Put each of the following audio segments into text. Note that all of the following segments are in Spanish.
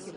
Ya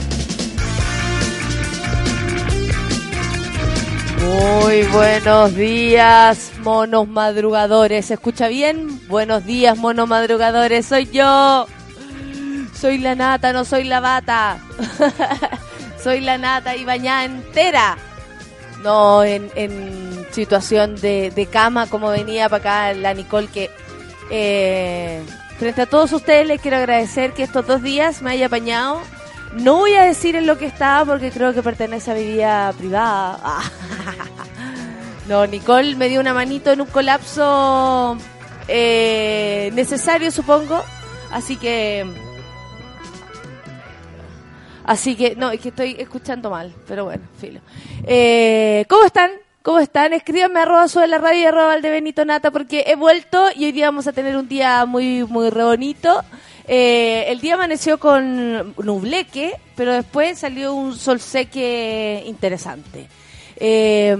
Muy buenos días, monos madrugadores. ¿Se escucha bien? Buenos días, monos madrugadores. Soy yo. Soy la nata, no soy la bata. soy la nata y bañada entera. No en, en situación de, cama como venía para acá la Nicole que... eh, frente a todos ustedes les quiero agradecer que estos dos días me haya apañado. No voy a decir en lo que estaba porque creo que pertenece a mi vida privada. No, Nicole me dio una manito en un colapso eh, necesario, supongo. Así que... Así que, no, es que estoy escuchando mal, pero bueno, filo. Eh, ¿Cómo están? ¿Cómo están? Escríbanme arroba sube la radio y arroba de Benito Nata porque he vuelto y hoy día vamos a tener un día muy, muy re bonito. Eh, el día amaneció con nubleque, pero después salió un sol seque interesante. Eh,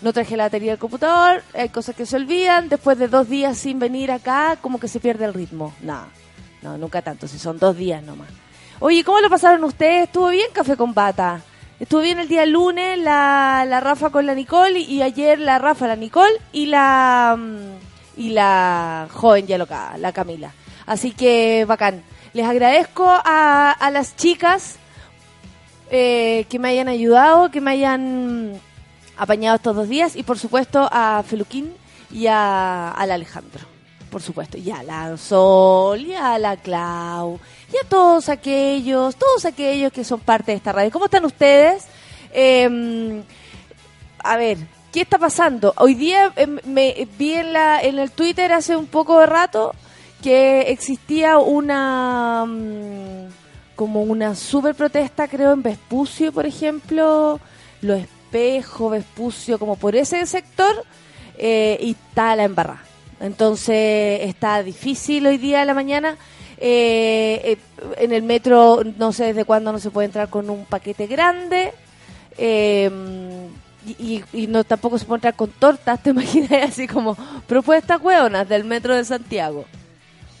no traje la batería del computador, hay cosas que se olvidan. Después de dos días sin venir acá, como que se pierde el ritmo. No, no, nunca tanto, si son dos días nomás. Oye, ¿cómo lo pasaron ustedes? ¿Estuvo bien Café con Bata? Estuvo bien el día lunes la, la Rafa con la Nicole y, ayer la Rafa, la Nicole y la mm, y la joven ya loca, la Camila. Así que bacán. Les agradezco a, a las chicas eh, que me hayan ayudado, que me hayan apañado estos dos días y por supuesto a Feluquín y a, al Alejandro. Por supuesto, y a la Sol, y a la Clau, y a todos aquellos, todos aquellos que son parte de esta radio. ¿Cómo están ustedes? Eh, a ver, ¿qué está pasando? Hoy día eh, me vi en, la, en el Twitter hace un poco de rato que existía una mm, como una super protesta, creo, en Vespucio, por ejemplo, Los Espejos, Vespucio, como por ese sector, eh, y está la embarrada. Entonces está difícil hoy día de la mañana. Eh, eh, en el metro no sé desde cuándo no se puede entrar con un paquete grande. Eh, y, y no tampoco se puede entrar con tortas, te imaginas así como propuestas hueonas del metro de Santiago.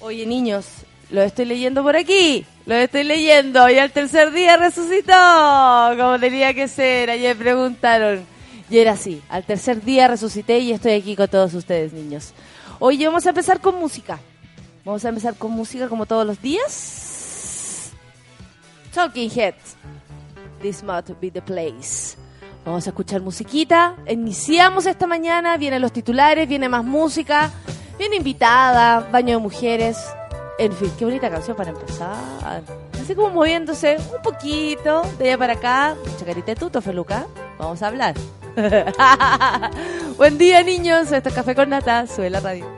Oye, niños, lo estoy leyendo por aquí. Lo estoy leyendo. Y al tercer día resucitó. Como tenía que ser. Ayer preguntaron. Y era así. Al tercer día resucité y estoy aquí con todos ustedes, niños. Hoy vamos a empezar con música. Vamos a empezar con música como todos los días. Talking Heads. This must be the place. Vamos a escuchar musiquita. Iniciamos esta mañana. Vienen los titulares, viene más música. Viene invitada, baño de mujeres. En fin, qué bonita canción para empezar. Así como moviéndose un poquito de allá para acá. Mucha carita de tuto, Feluca. Vamos a hablar. Buen día, niños. Esto es Café con Nata. Sube la radio.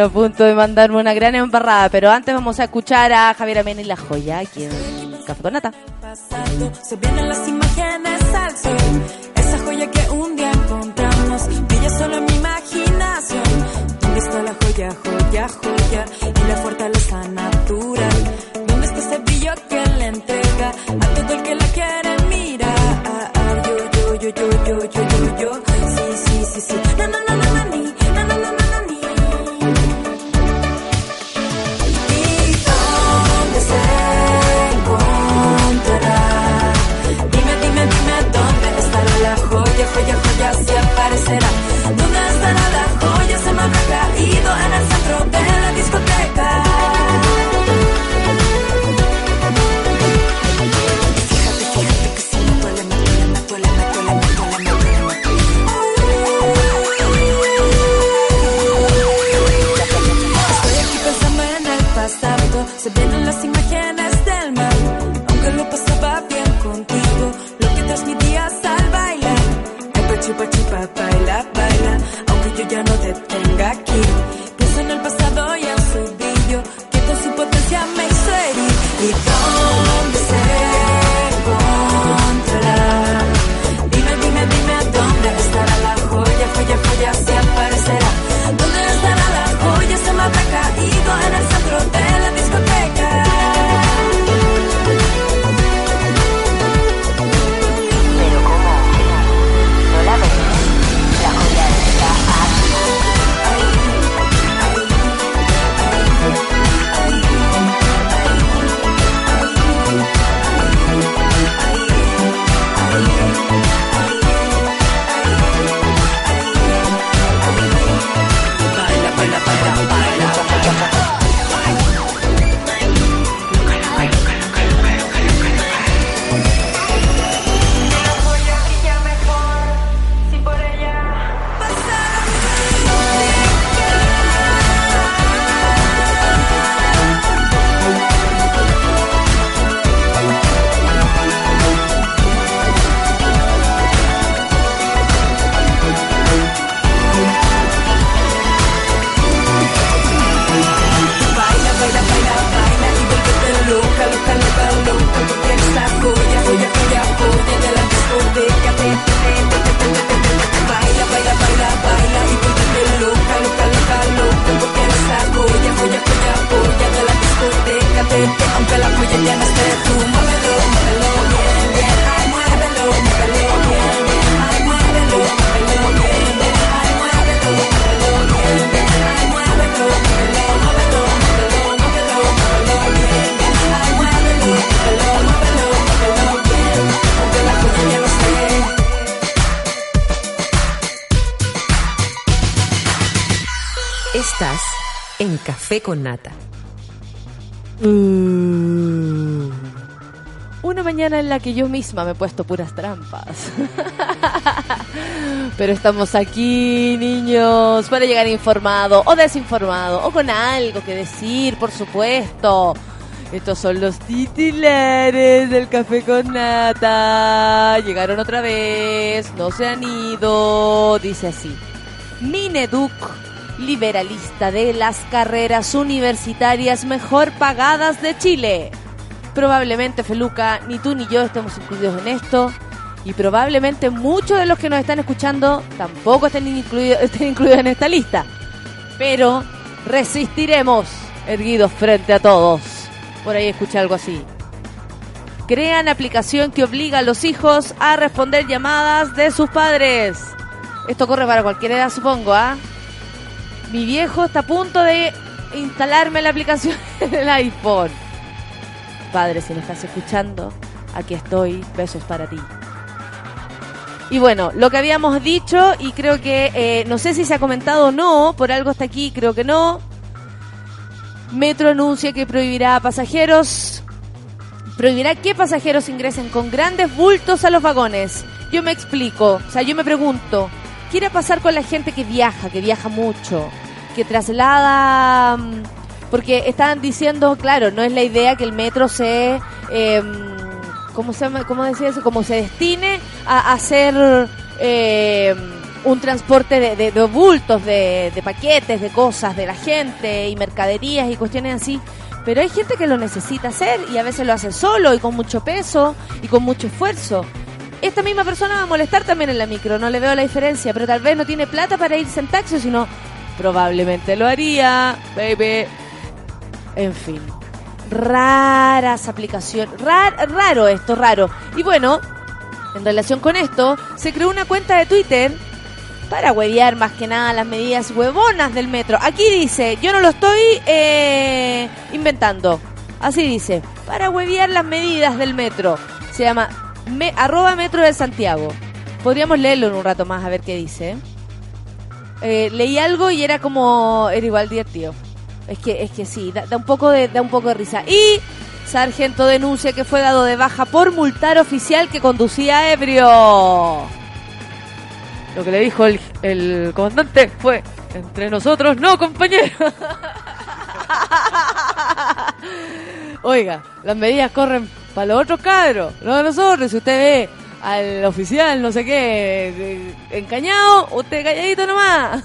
A punto de mandarme una gran embarrada, pero antes vamos a escuchar a Javier Amena y la joya aquí en Café con Nata. café con nata. Uh. Una mañana en la que yo misma me he puesto puras trampas. Pero estamos aquí, niños, para llegar informado o desinformado o con algo que decir, por supuesto. Estos son los titulares del café con nata. Llegaron otra vez, no se han ido. Dice así. Mineduc liberalista de las carreras universitarias mejor pagadas de Chile. Probablemente, Feluca, ni tú ni yo estemos incluidos en esto. Y probablemente muchos de los que nos están escuchando tampoco estén, estén incluidos en esta lista. Pero resistiremos, erguidos frente a todos. Por ahí escuché algo así. Crean aplicación que obliga a los hijos a responder llamadas de sus padres. Esto corre para cualquier edad, supongo, ¿ah? Mi viejo está a punto de instalarme la aplicación en el iPhone. Padre, si me estás escuchando, aquí estoy. Besos para ti. Y bueno, lo que habíamos dicho, y creo que, eh, no sé si se ha comentado o no, por algo está aquí, creo que no. Metro anuncia que prohibirá a pasajeros, prohibirá que pasajeros ingresen con grandes bultos a los vagones. Yo me explico, o sea, yo me pregunto, ¿qué irá a pasar con la gente que viaja, que viaja mucho, que traslada... mm, Porque estaban diciendo, claro, no es la idea que el metro se... eh, ¿Cómo se? ¿Cómo decía eso? Como se destine a hacer eh, un transporte de, de- de bultos, de, de paquetes, de cosas, de la gente y mercaderías y cuestiones así. Pero hay gente que lo necesita hacer y a veces lo hace solo y con mucho peso y con mucho esfuerzo. Esta misma persona va a molestar también en la micro, no le veo la diferencia, pero tal vez no tiene plata para irse en taxi, sino probablemente lo haría, baby. En fin, raras aplicaciones, Rar- raro esto, raro. Y bueno, en relación con esto, se creó una cuenta de Twitter para huevear más que nada las medidas huevonas del metro. Aquí dice, yo no lo estoy eh, inventando. Así dice, para huevear las medidas del metro. Se llama arroba metro de Santiago. Podríamos leerlo en un rato más a ver qué dice. Eh, leí algo y era como, era igual divertido. Es que, es que sí, da, un poco de, da un poco de risa. Y Sargento denuncia que fue dado de baja por multar oficial que conducía ebrio. Lo que le dijo el, el comandante fue, entre nosotros no, compañero. Oiga, las medidas corren para los otros cabros, no de nosotros. Si usted ve al oficial, no sé qué, encañado, usted calladito nomás.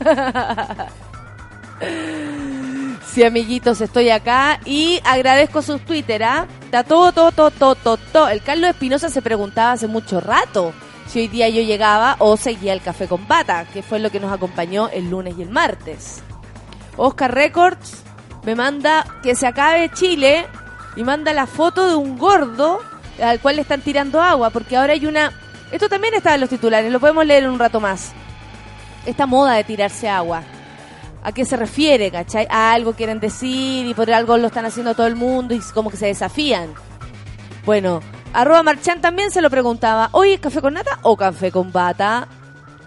Sí, amiguitos, estoy acá y agradezco sus Twitter, ¿ah? Está todo, todo, todo, todo, todo. El Carlos Espinosa se preguntaba hace mucho rato si hoy día yo llegaba o seguía el café con pata, que fue lo que nos acompañó el lunes y el martes. Oscar Records me manda que se acabe Chile y manda la foto de un gordo al cual le están tirando agua, porque ahora hay una... Esto también está en los titulares, lo podemos leer en un rato más. Esta moda de tirarse agua. ¿A qué se refiere, cachai? A algo quieren decir y por algo lo están haciendo todo el mundo y como que se desafían. Bueno, arroba Marchán también se lo preguntaba, ¿hoy es café con nata o café con bata?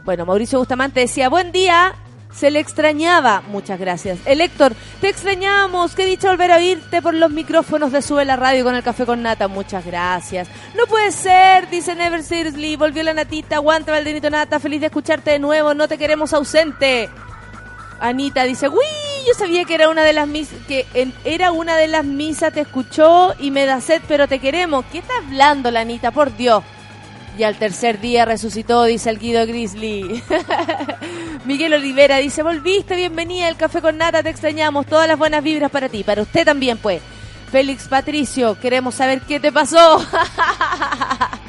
Bueno, Mauricio Bustamante decía, buen día, se le extrañaba. Muchas gracias. El Héctor, te extrañamos, qué dicha volver a oírte por los micrófonos de Sube la Radio con el café con nata. Muchas gracias. No puede ser, dice Never Seriously, volvió la natita, aguanta Valdenito Nata, feliz de escucharte de nuevo, no te queremos ausente. Anita dice, uy, yo sabía que era una de las mis que en- era una de las misas, te escuchó y me da sed, pero te queremos. ¿Qué está hablando la Anita? Por Dios. Y al tercer día resucitó, dice el Guido Grizzly. Miguel Olivera dice, volviste, bienvenida al Café con Nata, te extrañamos, todas las buenas vibras para ti, para usted también, pues. Félix Patricio, queremos saber qué te pasó.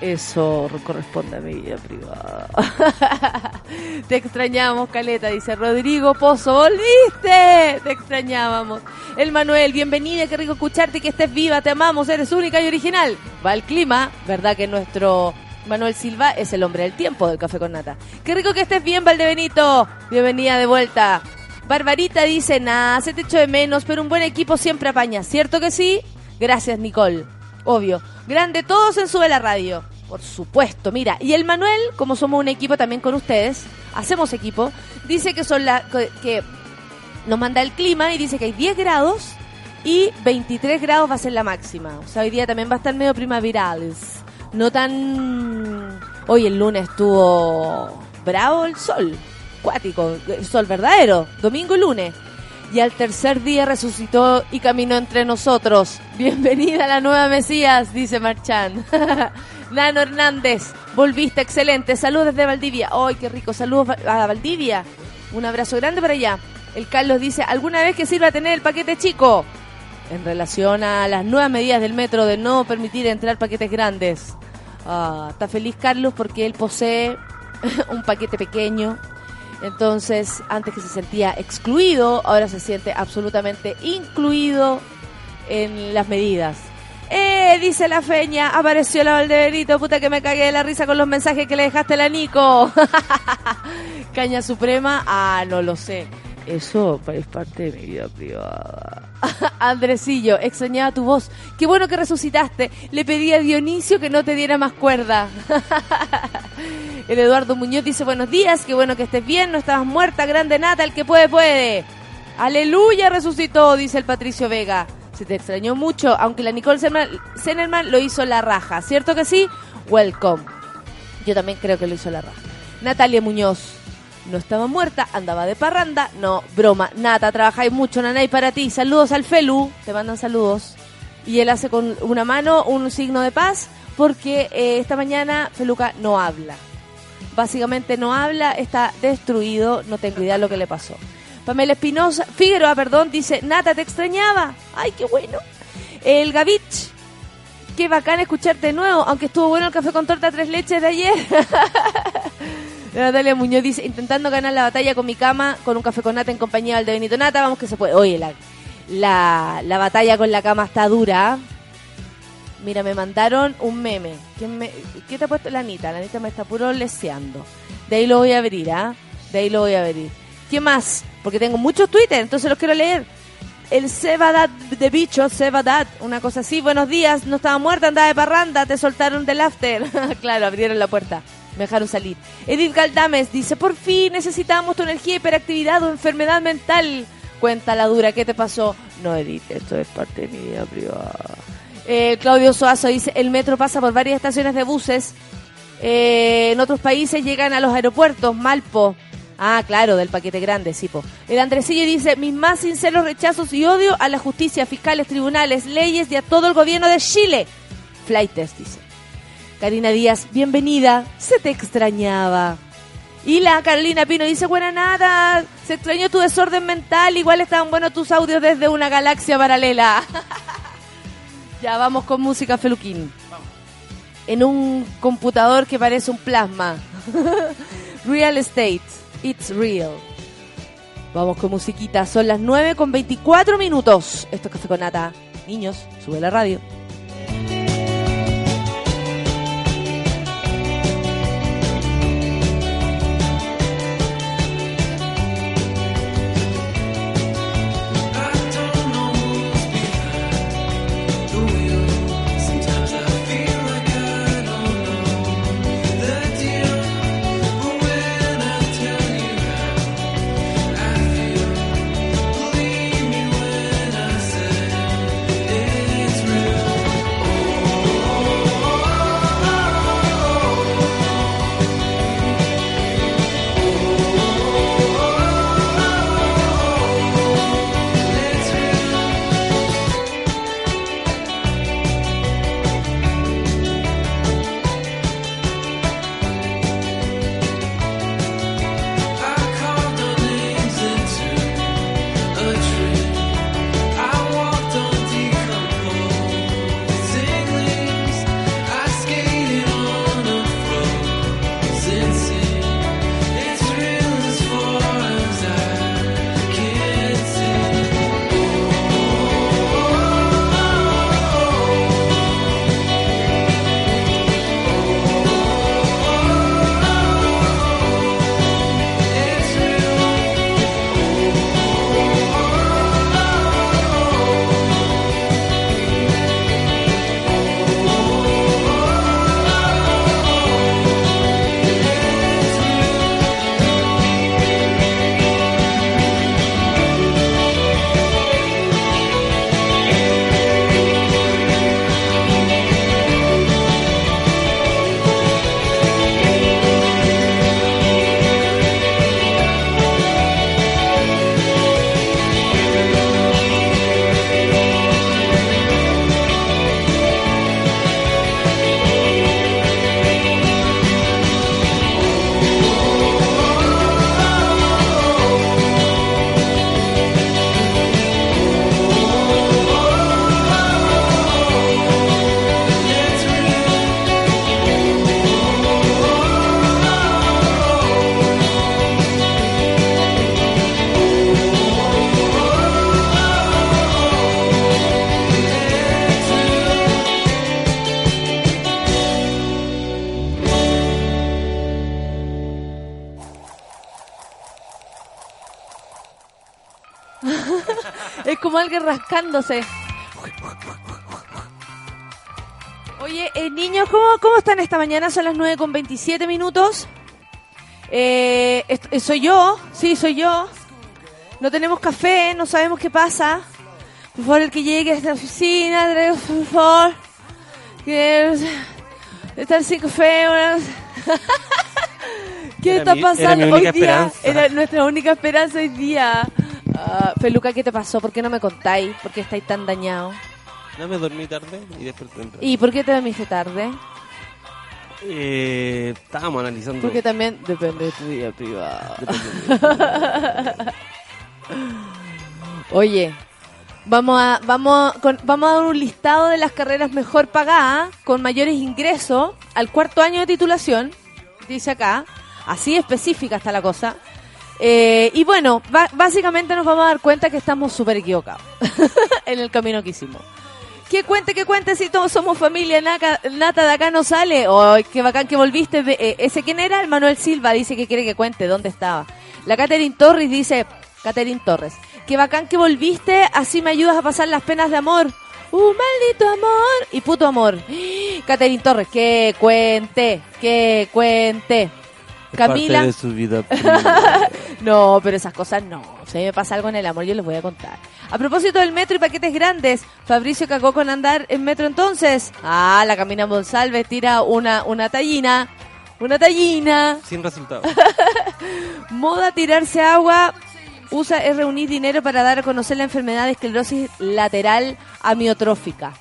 Eso corresponde a mi vida privada. Te extrañamos, Caleta, dice Rodrigo Pozo. ¡Volviste! Te extrañábamos. El Manuel, bienvenida, qué rico escucharte, que estés viva, te amamos, eres única y original. Va el clima, ¿verdad que nuestro Manuel Silva es el hombre del tiempo del Café con Nata? Qué rico que estés bien, Valdebenito. Bienvenida de vuelta. Barbarita dice, nada, se te echo de menos, pero un buen equipo siempre apaña. ¿Cierto que sí? Gracias, Nicole. Obvio. Grande todos en Sube la Radio. Por supuesto, mira. Y el Manuel, como somos un equipo también con ustedes, hacemos equipo, dice que son la que nos manda el clima y dice que hay 10 grados y 23 grados va a ser la máxima. O sea, hoy día también va a estar medio primaverales. No tan... Hoy el lunes estuvo bravo el sol, cuático, el sol verdadero, domingo y lunes. Y al tercer día resucitó y caminó entre nosotros. Bienvenida a la nueva Mesías, dice Marchán. Nano Hernández, volviste excelente. Saludos desde Valdivia. ¡Ay, qué rico! Saludos a Valdivia. Un abrazo grande para allá. El Carlos dice, ¿alguna vez que sirva tener el paquete chico? En relación a las nuevas medidas del metro de no permitir entrar paquetes grandes. Ah, está feliz Carlos porque él posee un paquete pequeño. Entonces, antes que se sentía excluido, ahora se siente absolutamente incluido en las medidas. ¡Eh! Dice la feña, apareció la Valdebenito, puta que me cagué de la risa con los mensajes que le dejaste a la Nico. Caña Suprema, ah, no lo sé. Eso es parte de mi vida privada. Andresillo, extrañaba tu voz. Qué bueno que resucitaste. Le pedí a Dionisio que no te diera más cuerda. El Eduardo Muñoz dice buenos días, qué bueno que estés bien, no estabas muerta, grande nata, el que puede, puede. Aleluya, resucitó, dice el Patricio Vega. Se te extrañó mucho, aunque la Nicole Zenerman- lo hizo la raja, ¿cierto que sí? Welcome. Yo también creo que lo hizo la raja. Natalia Muñoz. No estaba muerta, andaba de parranda. No, broma. Nata, trabajáis mucho, Nanay, para ti. Saludos al Felu. Te mandan saludos. Y él hace con una mano un signo de paz porque eh, esta mañana Feluca no habla. Básicamente no habla, está destruido, no tengo idea de lo que le pasó. Pamela Espinosa, Figueroa, perdón, dice, Nata, te extrañaba. Ay, qué bueno. El Gavich, qué bacán escucharte de nuevo, aunque estuvo bueno el café con torta tres leches de ayer. Natalia Muñoz dice, intentando ganar la batalla con mi cama, con un café con nata en compañía de Benito Nata, vamos que se puede. Oye, la, la, la batalla con la cama está dura. Mira, me mandaron un meme. ¿Quién me, ¿Qué te ha puesto la Anita? La Anita me está puro leseando. De ahí lo voy a abrir, ¿ah? De ahí lo voy a abrir. ¿Qué más? Porque tengo muchos Twitter, entonces los quiero leer. El Sebadat de bicho, Sebadat, una cosa así. Buenos días, no estaba muerta, andaba de parranda, te soltaron del after. claro, abrieron la puerta, me dejaron salir. Edith Galdames dice, por fin necesitamos tu energía, hiperactividad o enfermedad mental. Cuenta la dura, ¿qué te pasó? No, Edith, esto es parte de mi vida privada. Eh, Claudio Soazo dice, el metro pasa por varias estaciones de buses. Eh, en otros países llegan a los aeropuertos, Malpo. Ah, claro, del paquete grande, sí, po. El Andresillo dice, mis más sinceros rechazos y odio a la justicia, fiscales, tribunales, leyes y a todo el gobierno de Chile. Flightes, dice. Karina Díaz, bienvenida, se te extrañaba. Y la Carolina Pino dice, buena nada, se extrañó tu desorden mental, igual estaban buenos tus audios desde una galaxia paralela. ya vamos con música feluquín. En un computador que parece un plasma. Real Estate, it's real. Vamos con musiquita, son las 9 con 24 minutos. Esto es Café con Nata. Niños, sube la radio. Rascándose. Oye, eh, niños, ¿cómo, ¿cómo están esta mañana? Son las 9 con 27 minutos. Eh, eh, soy yo, sí, soy yo. No tenemos café, no sabemos qué pasa. Por favor, el que llegue a esta oficina, por favor. Que estar sin café. ¿Qué está pasando hoy día? esperanza. Era nuestra única esperanza hoy día. Ah, Peluca, ¿qué te pasó? ¿Por qué no me contáis? ¿Por qué estáis tan dañados? No me dormí tarde y desperté temprano. ¿Y por qué te dormiste tarde? Eh, estábamos analizando. Porque también depende de tu vida privada. Oye, vamos a, vamos, con- vamos a dar un listado de las carreras mejor pagadas, con mayores ingresos, al cuarto año de titulación, dice acá, así específica está la cosa. Eh, y bueno, básicamente nos vamos a dar cuenta que estamos súper equivocados en el camino que hicimos. Que cuente, que cuente si todos somos familia, naca- nata de acá no sale. ¡Ay, qué bacán que volviste! Eh, ¿Ese quién era? El Manuel Silva dice que quiere que cuente dónde estaba. La Catherine Torres dice, Catherine Torres, qué bacán que volviste, así me ayudas a pasar las penas de amor. ¡Uh, maldito amor! Y puto amor. Catherine Torres, que cuente, que cuente. Camila. Parte de su vida. No, pero esas cosas no. Si a mí me pasa algo en el amor, yo les voy a contar. A propósito del metro y paquetes grandes, Fabricio cagó con andar en metro entonces. Ah, la Camina Monsalves tira una, una tallina. Una tallina. Sin resultado. Moda tirarse agua. Usa es reunir dinero para dar a conocer la enfermedad de esclerosis lateral amiotrófica.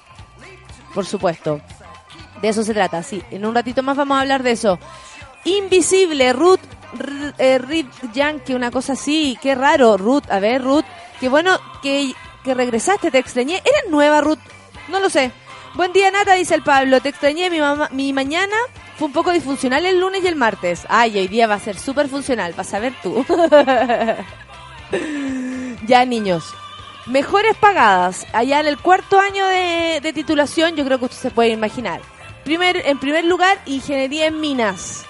Por supuesto. De eso se trata, sí. En un ratito más vamos a hablar de eso. Invisible, Ruth, eh, Reed Yankee, una cosa así. Qué raro, Ruth. A ver, Ruth. Qué bueno que, que regresaste, te extrañé. ¿Eres nueva, Ruth? No lo sé. Buen día, Nata, dice el Pablo. Te extrañé, mi, mamá, mi mañana fue un poco disfuncional el lunes y el martes. Ay, hoy día va a ser súper funcional, vas a ver tú. ya, niños. Mejores pagadas. Allá en el cuarto año de, de titulación, yo creo que usted se puede imaginar. Primer, en primer lugar, ingeniería en minas.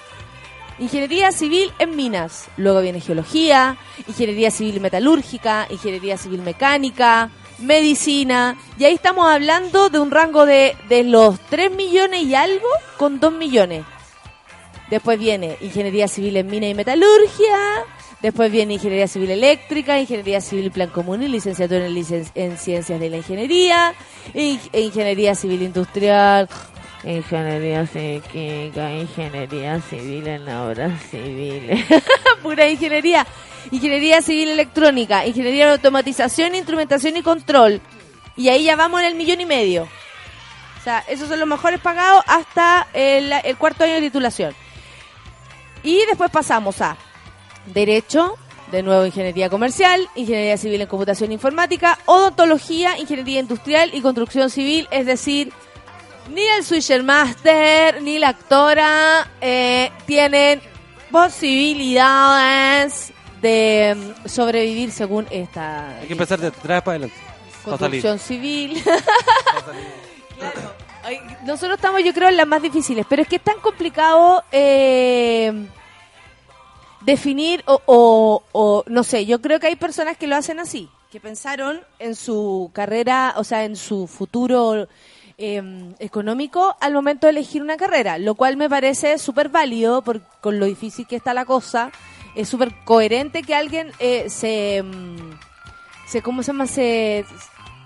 Ingeniería civil en minas. Luego viene geología, ingeniería civil metalúrgica, ingeniería civil mecánica, medicina. Y ahí estamos hablando de un rango de, de los 3 millones y algo con 2 millones. Después viene ingeniería civil en mina y metalurgia. Después viene ingeniería civil eléctrica, ingeniería civil plan común y licenciatura en, licen- en ciencias de la ingeniería, in- e ingeniería civil industrial, ingeniería química, ingeniería civil en obras civiles. Pura ingeniería. Ingeniería civil electrónica, ingeniería de automatización, instrumentación y control. Y ahí ya vamos en el millón y medio. O sea, esos son los mejores pagados hasta el, el cuarto año de titulación. Y después pasamos a Derecho, de nuevo Ingeniería Comercial, Ingeniería Civil en Computación e Informática, Odontología, Ingeniería Industrial y Construcción Civil, es decir, ni el Swisher Master ni la actora eh, tienen posibilidades de mm, sobrevivir según esta Hay que empezar de atrás para adelante. Construcción civil. Claro. Ay, Nosotros estamos, yo creo, en las más difíciles, pero es que es tan complicado eh, definir o, o- o, no sé, yo creo que hay personas que lo hacen así, que pensaron en su carrera, o sea, en su futuro eh, económico al momento de elegir una carrera, lo cual me parece súper válido por, con lo difícil que está la cosa. Es súper coherente que alguien eh, se, mm, se, ¿cómo se llama? Se,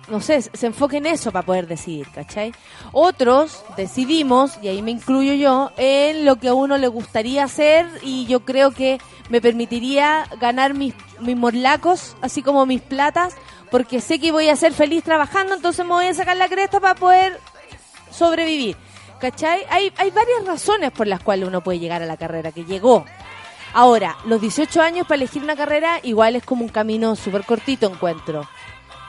no sé, se enfoque en eso para poder decidir, ¿cachai? Otros decidimos, y ahí me incluyo yo, en lo que a uno le gustaría hacer y yo creo que me permitiría ganar mis, mis morlacos, así como mis platas, porque sé que voy a ser feliz trabajando, entonces me voy a sacar la cresta para poder sobrevivir. ¿Cachai? Hay, hay varias razones por las cuales uno puede llegar a la carrera que llegó. Ahora, los 18 años para elegir una carrera igual es como un camino súper cortito, encuentro.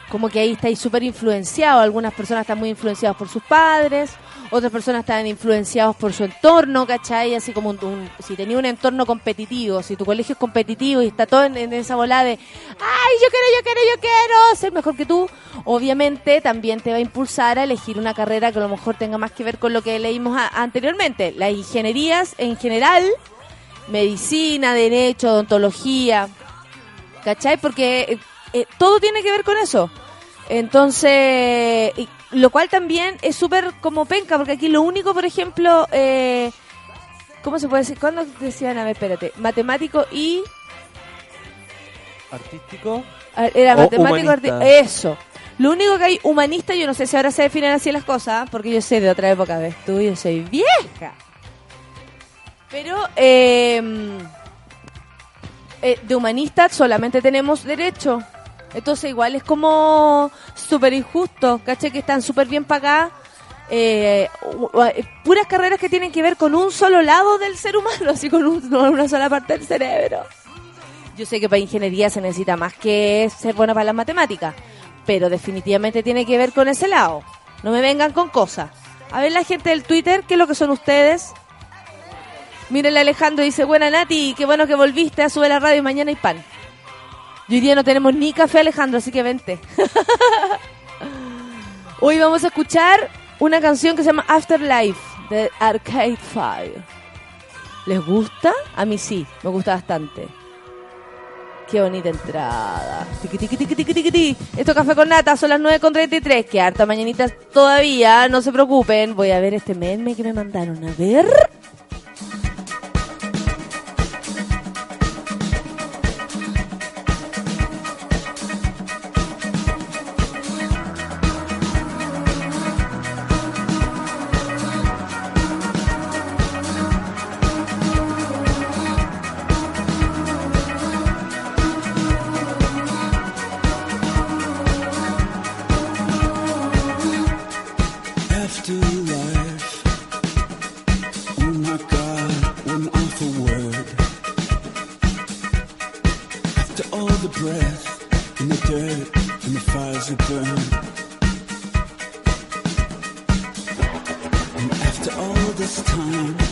Como que ahí estáis súper influenciados. Algunas personas están muy influenciadas por sus padres, otras personas están influenciados por su entorno, ¿cachai? Así como un, si tenía un entorno competitivo, si tu colegio es competitivo y está todo en, esa bola de, ay, yo quiero, yo quiero, yo quiero ser mejor que tú, obviamente también te va a impulsar a elegir una carrera que a lo mejor tenga más que ver con lo que leímos anteriormente. Las ingenierías en general, medicina, derecho, odontología, ¿cachai? Porque eh, eh, todo tiene que ver con eso. Entonces, y- lo cual también es súper como penca, porque aquí lo único, por ejemplo, eh, ¿cómo se puede decir? ¿Cuándo decían? A ver, espérate, matemático y... Artístico. Era O matemático, arti- eso. Lo único que hay humanista, yo no sé si ahora se definen así las cosas, porque yo sé de otra época, ves tú, yo soy vieja. Pero eh, eh, de humanista solamente tenemos derecho. Entonces igual es como súper injusto, ¿caché? Que están súper bien pagadas. eh, eh, puras carreras que tienen que ver con un solo lado del ser humano, así con un- una sola parte del cerebro. Yo sé que para ingeniería se necesita más que ser buena para las matemáticas, pero definitivamente tiene que ver con ese lado. No me vengan con cosas. A ver la gente del Twitter, ¿qué es lo que son ustedes? Mírenle Alejandro dice, buena Nati, qué bueno que volviste a subir la radio mañana hay pan. Y hoy día no tenemos ni café Alejandro, así que vente. Hoy vamos a escuchar una canción que se llama Afterlife de Arcade Fire. ¿Les gusta? A mí sí, me gusta bastante. Qué bonita entrada. Tiqui, tiqui, tiqui, tiqui, tiqui, ti. Esto es Café con Nata, son las 9.33. Que harta mañanitas todavía, no se preocupen. Voy a ver este meme que me mandaron. A ver. Time,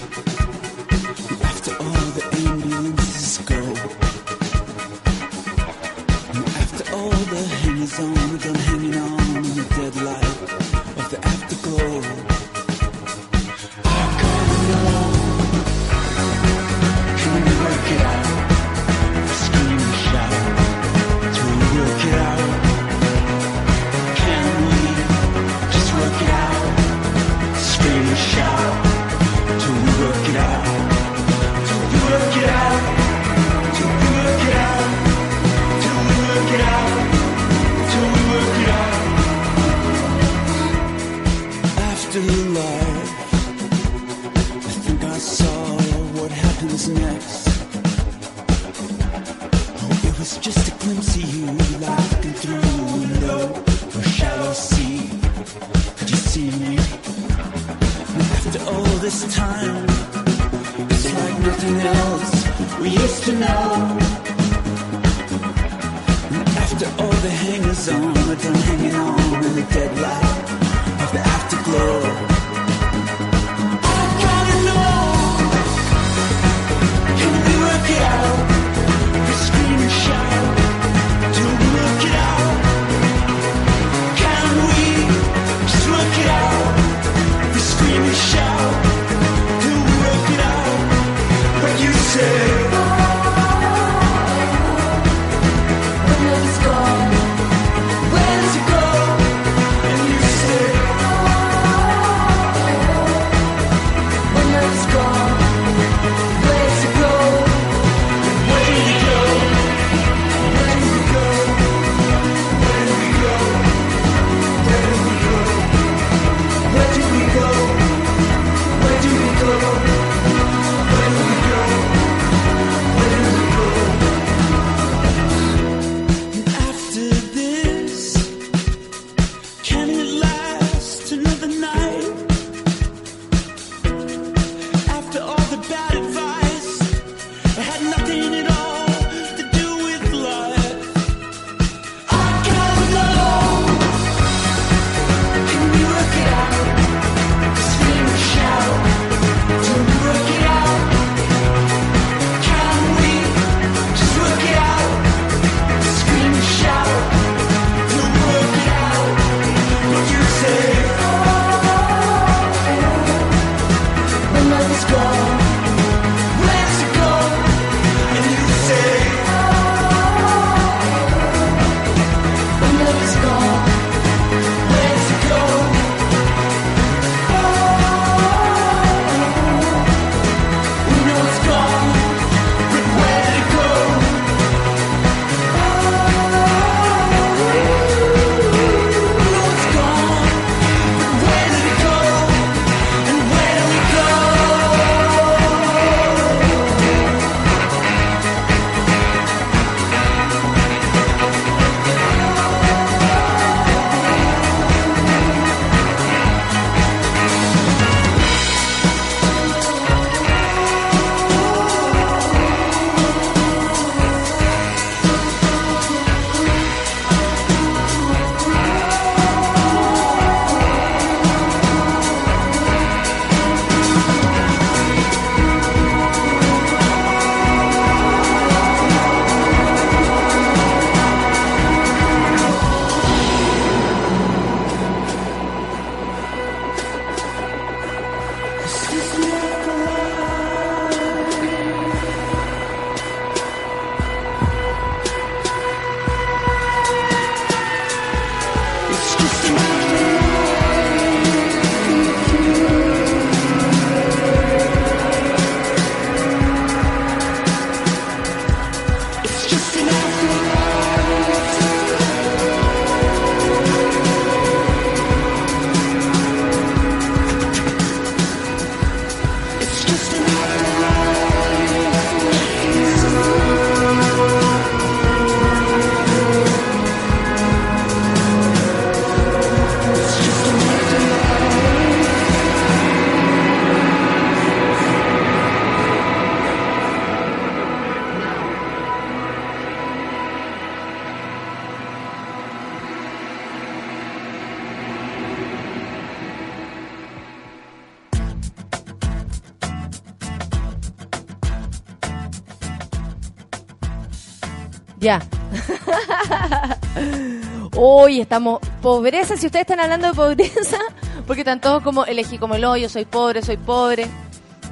estamos. Pobreza, si ustedes están hablando de pobreza, porque están todos como elegí como el hoyo, soy pobre, soy pobre.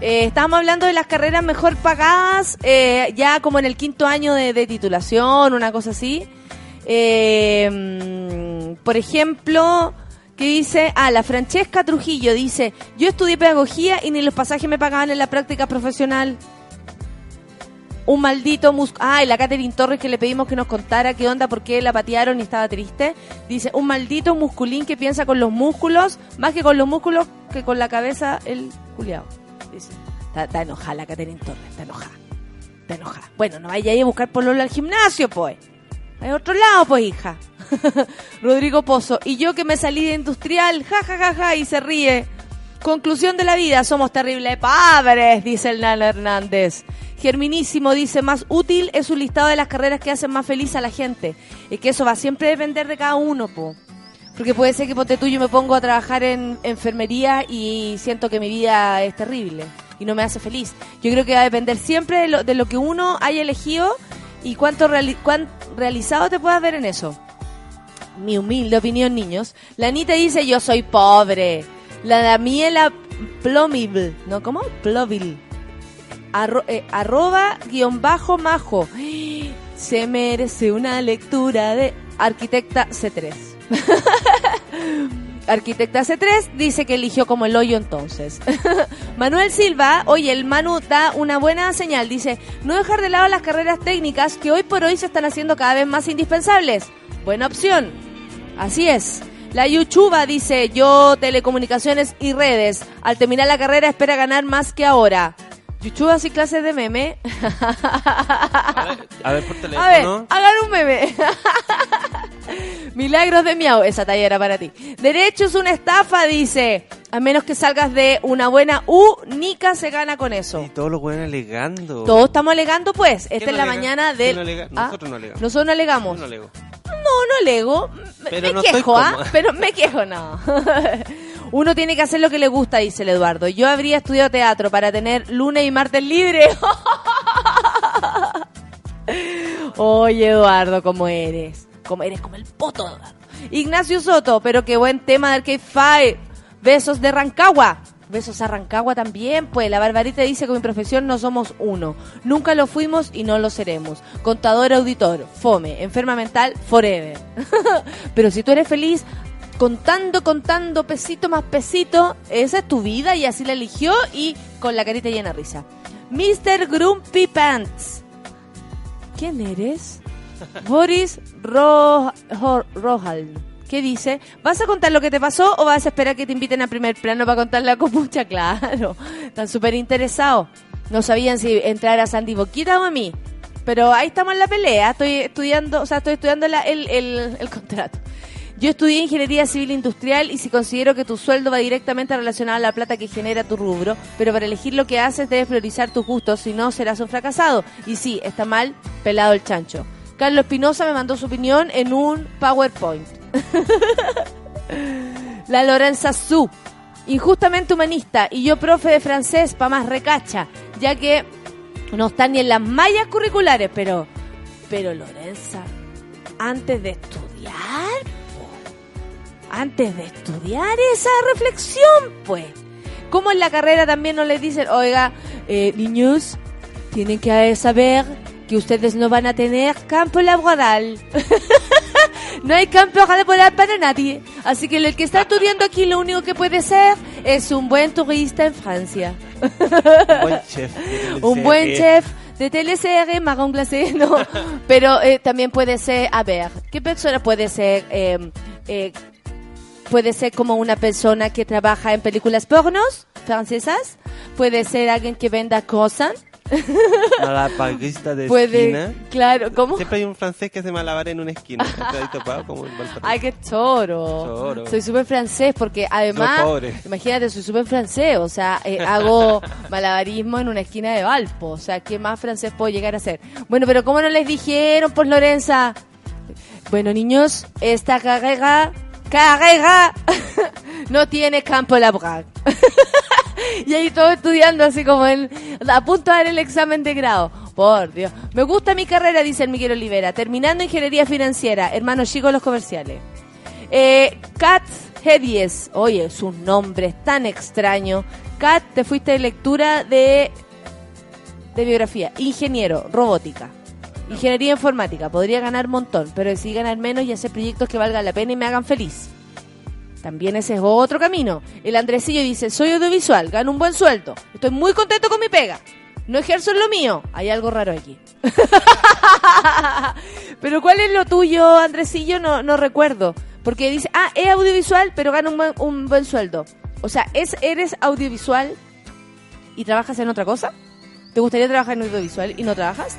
Eh, estábamos hablando de las carreras mejor pagadas, eh, ya como en el quinto año de, titulación, una cosa así. Eh, mm, por ejemplo, que dice, ah, la Francesca Trujillo dice, yo estudié pedagogía y ni los pasajes me pagaban en la práctica profesional un maldito mus Ah, y la Catherine Torres que le pedimos que nos contara qué onda, por qué la patearon y estaba triste. Dice, un maldito musculín que piensa con los músculos, más que con los músculos, que con la cabeza el culiao. Dice, está, enojada la Catherine Torres, está enojada. Está enojada. Bueno, no vaya ahí a buscar pololo al gimnasio, pues. Hay otro lado, pues, hija. Rodrigo Pozo. Y yo que me salí de industrial, ja, ja, ja, ja, y se ríe. Conclusión de la vida, somos terribles padres, dice el Nana Hernández. Germinísimo dice, más útil es un listado de las carreras que hacen más feliz a la gente. Es que eso va siempre a depender de cada uno, po. Porque puede ser que ponte tú yo me pongo a trabajar en enfermería y siento que mi vida es terrible y no me hace feliz. Yo creo que va a depender siempre de lo, de lo que uno haya elegido y cuánto cuán realizado te puedas ver en eso. Mi humilde opinión, niños. La Anita dice, yo soy pobre. La Damiela Plomil, ¿no? ¿Cómo? Plovil. Arro- eh, arroba guion bajo majo. Se merece una lectura de Arquitecta C3. Arquitecta C3 dice que eligió como el hoyo entonces. Manuel Silva, oye, el Manu da una buena señal. Dice, no dejar de lado las carreras técnicas que hoy por hoy se están haciendo cada vez más indispensables. Buena opción. Así es. La Yuchuba dice, yo telecomunicaciones y redes. Al terminar la carrera espera ganar más que ahora. Yuchuba y clases de meme. A ver por teléfono. A ver, hagan un meme. Milagros de miau, esa talla era para ti. Derecho es una estafa, dice. A menos que salgas de una buena U, Nica se gana con eso. Y todos los buenos alegando. Todos estamos alegando, pues. Esta no es la alega? mañana ¿Quién del. no alega? Ah, Nosotros no alegamos. Nosotros no alegamos. Yo no alego. No, no alego. Me, Pero me no estoy quejo, ¿ah? Pero me quejo, no. Uno tiene que hacer lo que le gusta, dice el Eduardo. Yo habría estudiado teatro para tener lunes y martes libre. Oye, Eduardo, ¿cómo eres? ¿Cómo eres como el poto, Eduardo? Ignacio Soto, pero qué buen tema de Arcade Fire. Besos de Rancagua. Besos a Rancagua también, pues la Barbarita dice que mi profesión no somos uno. Nunca lo fuimos y no lo seremos. Contador, auditor, fome, enferma mental, forever. Pero si tú eres feliz, contando, contando, pesito más pesito, esa es tu vida y así la eligió y con la carita llena de risa. Mr. Grumpy Pants. ¿Quién eres? Boris Ro Ro- Rojal. ¿Qué dice? ¿Vas a contar lo que te pasó o vas a esperar que te inviten a primer plano para contar la copucha? Claro, están súper interesados. No sabían si entrar a Sandy Boquita o a mí. Pero ahí estamos en la pelea. Estoy estudiando, o sea, estoy estudiando el, el- contrato. Yo estudié ingeniería civil industrial y si considero que tu sueldo va directamente relacionado a la plata que genera tu rubro, pero para elegir lo que haces debes priorizar tus gustos, si no serás un fracasado. Y sí, está mal pelado el chancho. Carlos Espinosa me mandó su opinión en un PowerPoint. La Lorenza Su, injustamente humanista, y yo profe de francés pa' más recacha, ya que no están ni en las mallas curriculares, pero, pero Lorenza, antes de estudiar, antes de estudiar esa reflexión, pues, como en la carrera también nos les dicen, oiga, eh, niños, tienen que saber que ustedes no van a tener campo laboral. no hay campo laboral para nadie. Así que el que está estudiando aquí lo único que puede ser es un buen turista en Francia. Un buen chef. un buen chef de TLCR, marrón glacé, no. Pero eh, también puede ser, a ver, ¿qué persona puede ser? eh, eh, puede ser como una persona que trabaja en películas pornos francesas. Puede ser alguien que venda croissants. Malabarista de Puede, esquina. claro, ¿cómo? Siempre hay un francés que hace malabar en una esquina. ¿Te has topado como en Valparaíso? Ay, qué choro. Choro. Soy súper francés porque además, Soy imagínate, soy súper francés. O sea, eh, hago malabarismo en una esquina de Valpo. O sea, ¿qué más francés puedo llegar a ser? Bueno, pero ¿cómo no les dijeron, por Lorenza? Bueno, niños, esta carrera, carrera, no tiene campo laboral. y ahí todo estudiando así como en, a punto de dar el examen de grado. Por Dios. Me gusta mi carrera, dice el Miguel Olivera. Terminando ingeniería financiera. Hermano chico de los comerciales. Eh, Kat Hedies. Oye, sus nombres tan extraños. Kat, te fuiste de lectura de, de biografía. Ingeniero, robótica. Ingeniería informática. Podría ganar montón, pero decidí ganar menos y hacer proyectos que valgan la pena y me hagan feliz. También ese es otro camino. El Andresillo dice, soy audiovisual, gano un buen sueldo. Estoy muy contento con mi pega. No ejerzo en lo mío. Hay algo raro aquí. pero ¿cuál es lo tuyo, Andresillo? No, no recuerdo. Porque dice, ah, es audiovisual, pero gana un buen, un buen sueldo. O sea, ¿es, ¿eres audiovisual y trabajas en otra cosa? ¿Te gustaría trabajar en audiovisual y no trabajas?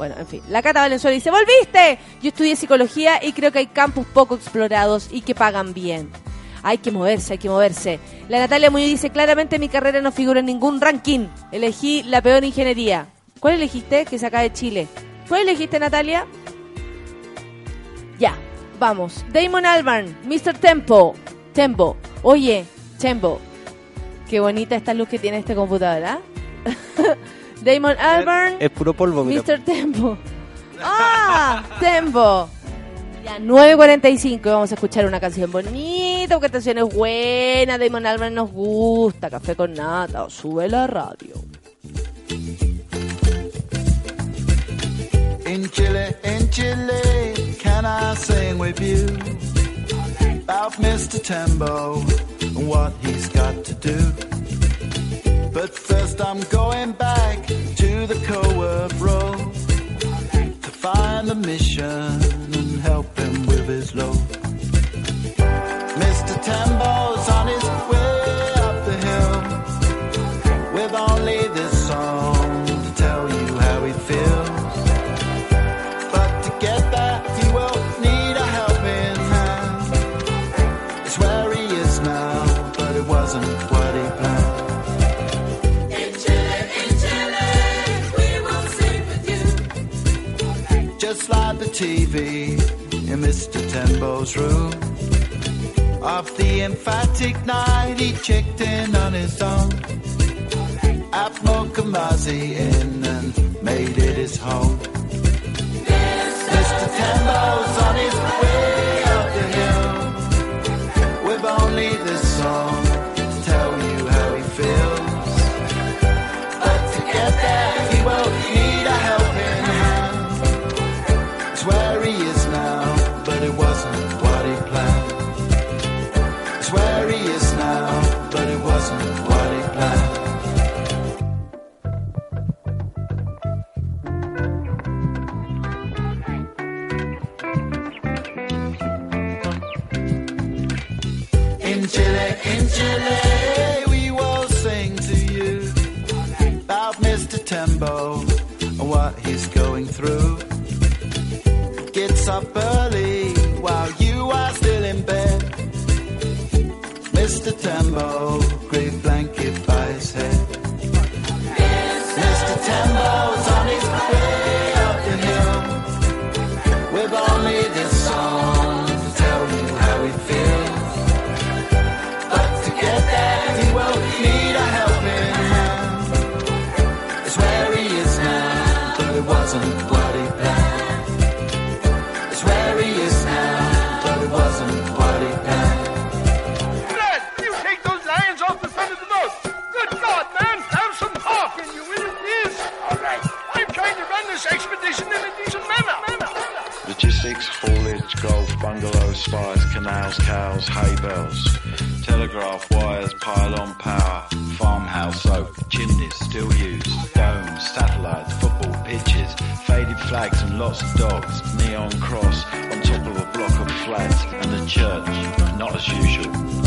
Bueno, en fin. La Cata Valenzuela dice, ¡volviste! Yo estudié psicología y creo que hay campus poco explorados y que pagan bien. Hay que moverse, hay que moverse. La Natalia Muñoz dice, claramente mi carrera no figura en ningún ranking. Elegí la peor ingeniería. ¿Cuál elegiste? Que saca de Chile. ¿Cuál elegiste, Natalia? Ya, vamos. Damon Albarn, Mr. Tempo. Tempo. Oye, Tempo. Qué bonita esta luz que tiene este computador, ¿ah? Damon Albarn. Es puro polvo, mira. Mr. Tempo. ¡Ah! Tempo. Ya, 9.45. Vamos a escuchar una canción bonita, porque esta canción es buena. Damon Albarn nos gusta. Café con nata. Sube la radio. In Chile, in Chile, can I sing with you about Mr. Tembo and what he's got to do? But first, I'm going back to the co-op road to find the mission and help him with his load. Mr. Tembo's on his TV in Mr. Tembo's room. Of the emphatic night, he checked in on his own. Atmo Kamazi in and made it his home. Mr. Tembo's on his way up the hill with only this song Tembo and what he's going through. Gets up early while you are still in bed. Mr. Tembo, bales, telegraph wires, pylon power, farmhouse oak, chimneys still used, domes, satellites, football pitches, faded flags and lots of dogs, neon cross on top of a block of flats, and a church, not as usual.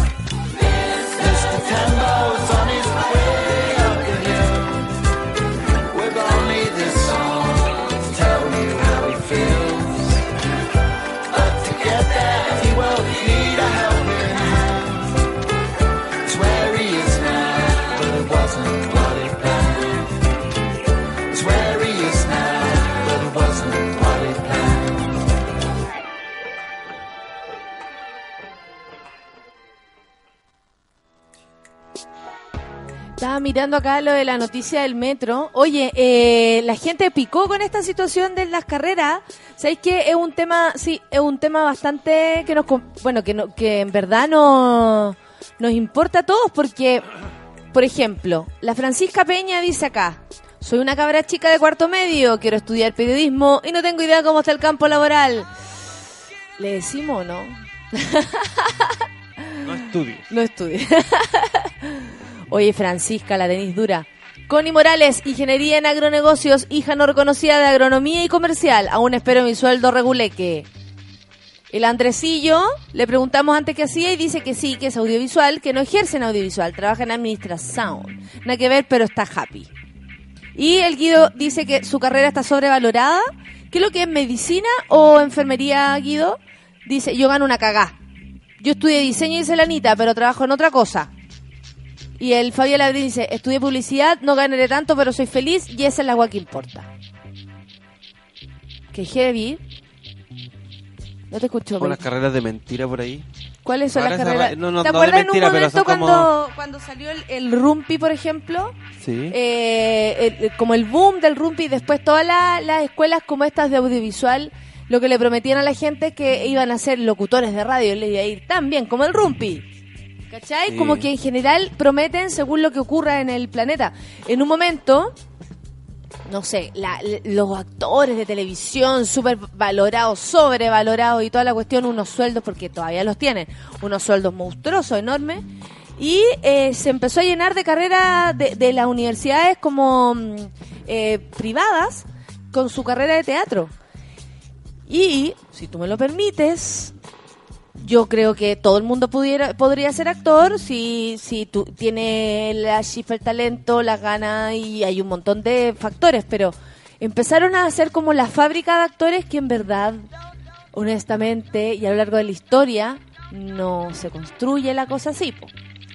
Estaba mirando acá lo de la noticia del metro. Oye, eh, la gente picó con esta situación de las carreras. ¿Sabéis que es un tema, sí, es un tema bastante que nos, bueno, que no, que en verdad no, nos importa a todos porque, por ejemplo, la Francisca Peña dice acá, soy una cabra chica de cuarto medio, quiero estudiar periodismo y no tengo idea cómo está el campo laboral. ¿Le decimos o no? No estudies. No estudie. Oye, Francisca, la tenis dura. Connie Morales, Ingeniería en Agronegocios, hija no reconocida de Agronomía y Comercial. Aún espero mi sueldo reguleque. El Andresillo, le preguntamos antes qué hacía y dice que sí, que es audiovisual, que no ejerce en audiovisual, trabaja en administración. Nada que ver, pero está happy. Y el Guido dice que su carrera está sobrevalorada. ¿Qué es lo que es medicina o enfermería, Guido? Dice, yo gano una cagá. Yo estudié diseño y celanita, pero trabajo en otra cosa. Y el Fabián Labrín dice, estudié publicidad, no ganaré tanto, pero soy feliz y esa es la agua que importa. Que heavy. No te escucho. Con las carreras de mentira por ahí. ¿Cuáles son Ahora las carreras? no, no, ¿Te no de acuerdas mentira, en un momento como- cuando, cuando salió el, el rumpi, por ejemplo? Sí. Eh, el- como el boom del rumpi y después todas la- las escuelas como estas de audiovisual, lo que le prometían a la gente es que iban a ser locutores de radio y les iba a ir tan bien como el rumpi. ¿Cachai? Sí. Como que en general prometen según lo que ocurra en el planeta. En un momento, no sé, la- los actores de televisión súper valorados, sobrevalorados y toda la cuestión, unos sueldos, porque todavía los tienen, unos sueldos monstruosos, enormes. Y eh, se empezó a llenar de carreras de, de las universidades como mm, eh, privadas con su carrera de teatro. Y, si tú me lo permites, yo creo que todo el mundo pudiera, podría ser actor si, si tú tienes la chispa, el talento, las ganas y hay un montón de factores, pero empezaron a hacer como la fábrica de actores que en verdad, honestamente, y a lo largo de la historia, no se construye la cosa así.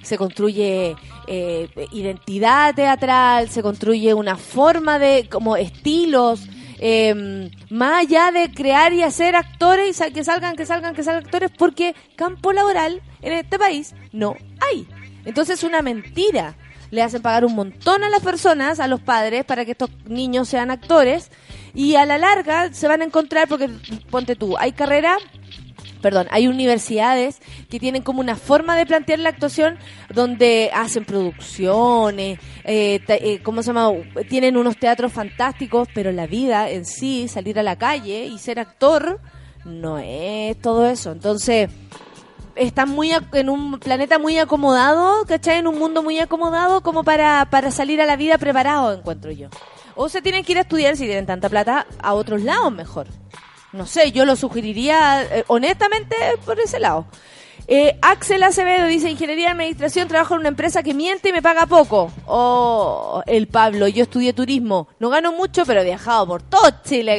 Se construye eh, identidad teatral, se construye una forma de, como estilos, eh, más allá de crear y hacer actores que salgan, que salgan, que salgan actores, porque campo laboral en este país no hay. Entonces es una mentira. Le hacen pagar un montón a las personas, a los padres, para que estos niños sean actores y a la larga se van a encontrar, porque ponte tú, hay carreras perdón, hay universidades que tienen como una forma de plantear la actuación donde hacen producciones, eh, eh, ¿cómo se llama? Tienen unos teatros fantásticos, pero la vida en sí, salir a la calle y ser actor, no es todo eso. Entonces, están muy en un planeta muy acomodado, ¿cachai? En un mundo muy acomodado como para, para salir a la vida preparado, encuentro yo. O se tienen que ir a estudiar, si tienen tanta plata, a otros lados mejor. No sé, yo lo sugeriría eh, honestamente por ese lado. Eh, Axel Acevedo dice, Ingeniería de Administración, trabajo en una empresa que miente y me paga poco. Oh, el Pablo, yo estudié turismo. No gano mucho, pero he viajado por todo Chile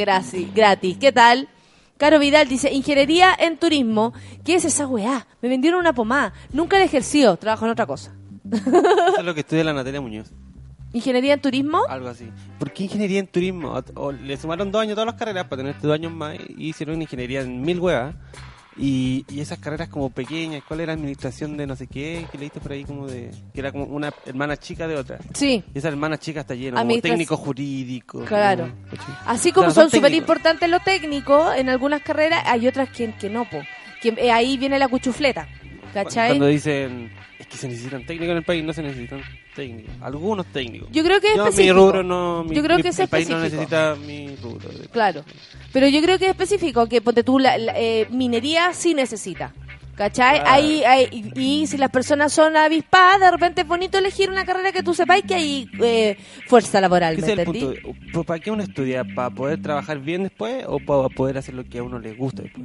gratis. ¿Qué tal? Caro Vidal dice, Ingeniería en Turismo. ¿Qué es esa weá? Me vendieron una pomada. Nunca la he ejercido, trabajo en otra cosa. Eso es lo que estudia la Natalia Muñoz. ¿Ingeniería en Turismo? Algo así. ¿Por qué ingeniería en turismo? O- le sumaron dos años todas las carreras para tener dos años más y hicieron ingeniería en mil huevas. Y, y esas carreras como pequeñas, ¿cuál era administración de no sé qué? Que leíste por ahí como de... Que era como una hermana chica de otra. Sí. Y esa hermana chica está llena, como técnico jurídico. Claro. Así como son súper técnicos. importantes lo técnico, en algunas carreras hay otras que, que no, po. Que, eh, ahí viene la cuchufleta, ¿cachai? Cuando dicen, es que se necesitan técnicos en el país, no se necesitan técnicos. Algunos técnicos. Yo creo que es Yo, mi específico. rubro no... Mi, Yo creo mi- que es el país no específico. necesita mi rubro. Claro. Pero yo creo que es específico, que ponte tú, la, la, eh, minería sí necesita. ¿Cachai? Claro. Ahí, ahí- y, y si las personas son avispadas, de repente es bonito elegir una carrera que tú sepáis que hay eh, fuerza laboral, ¿me Ese es el entendí? punto. ¿Por- ¿Para qué uno estudia? ¿Para poder trabajar bien después o para poder hacer lo que a uno le gusta después?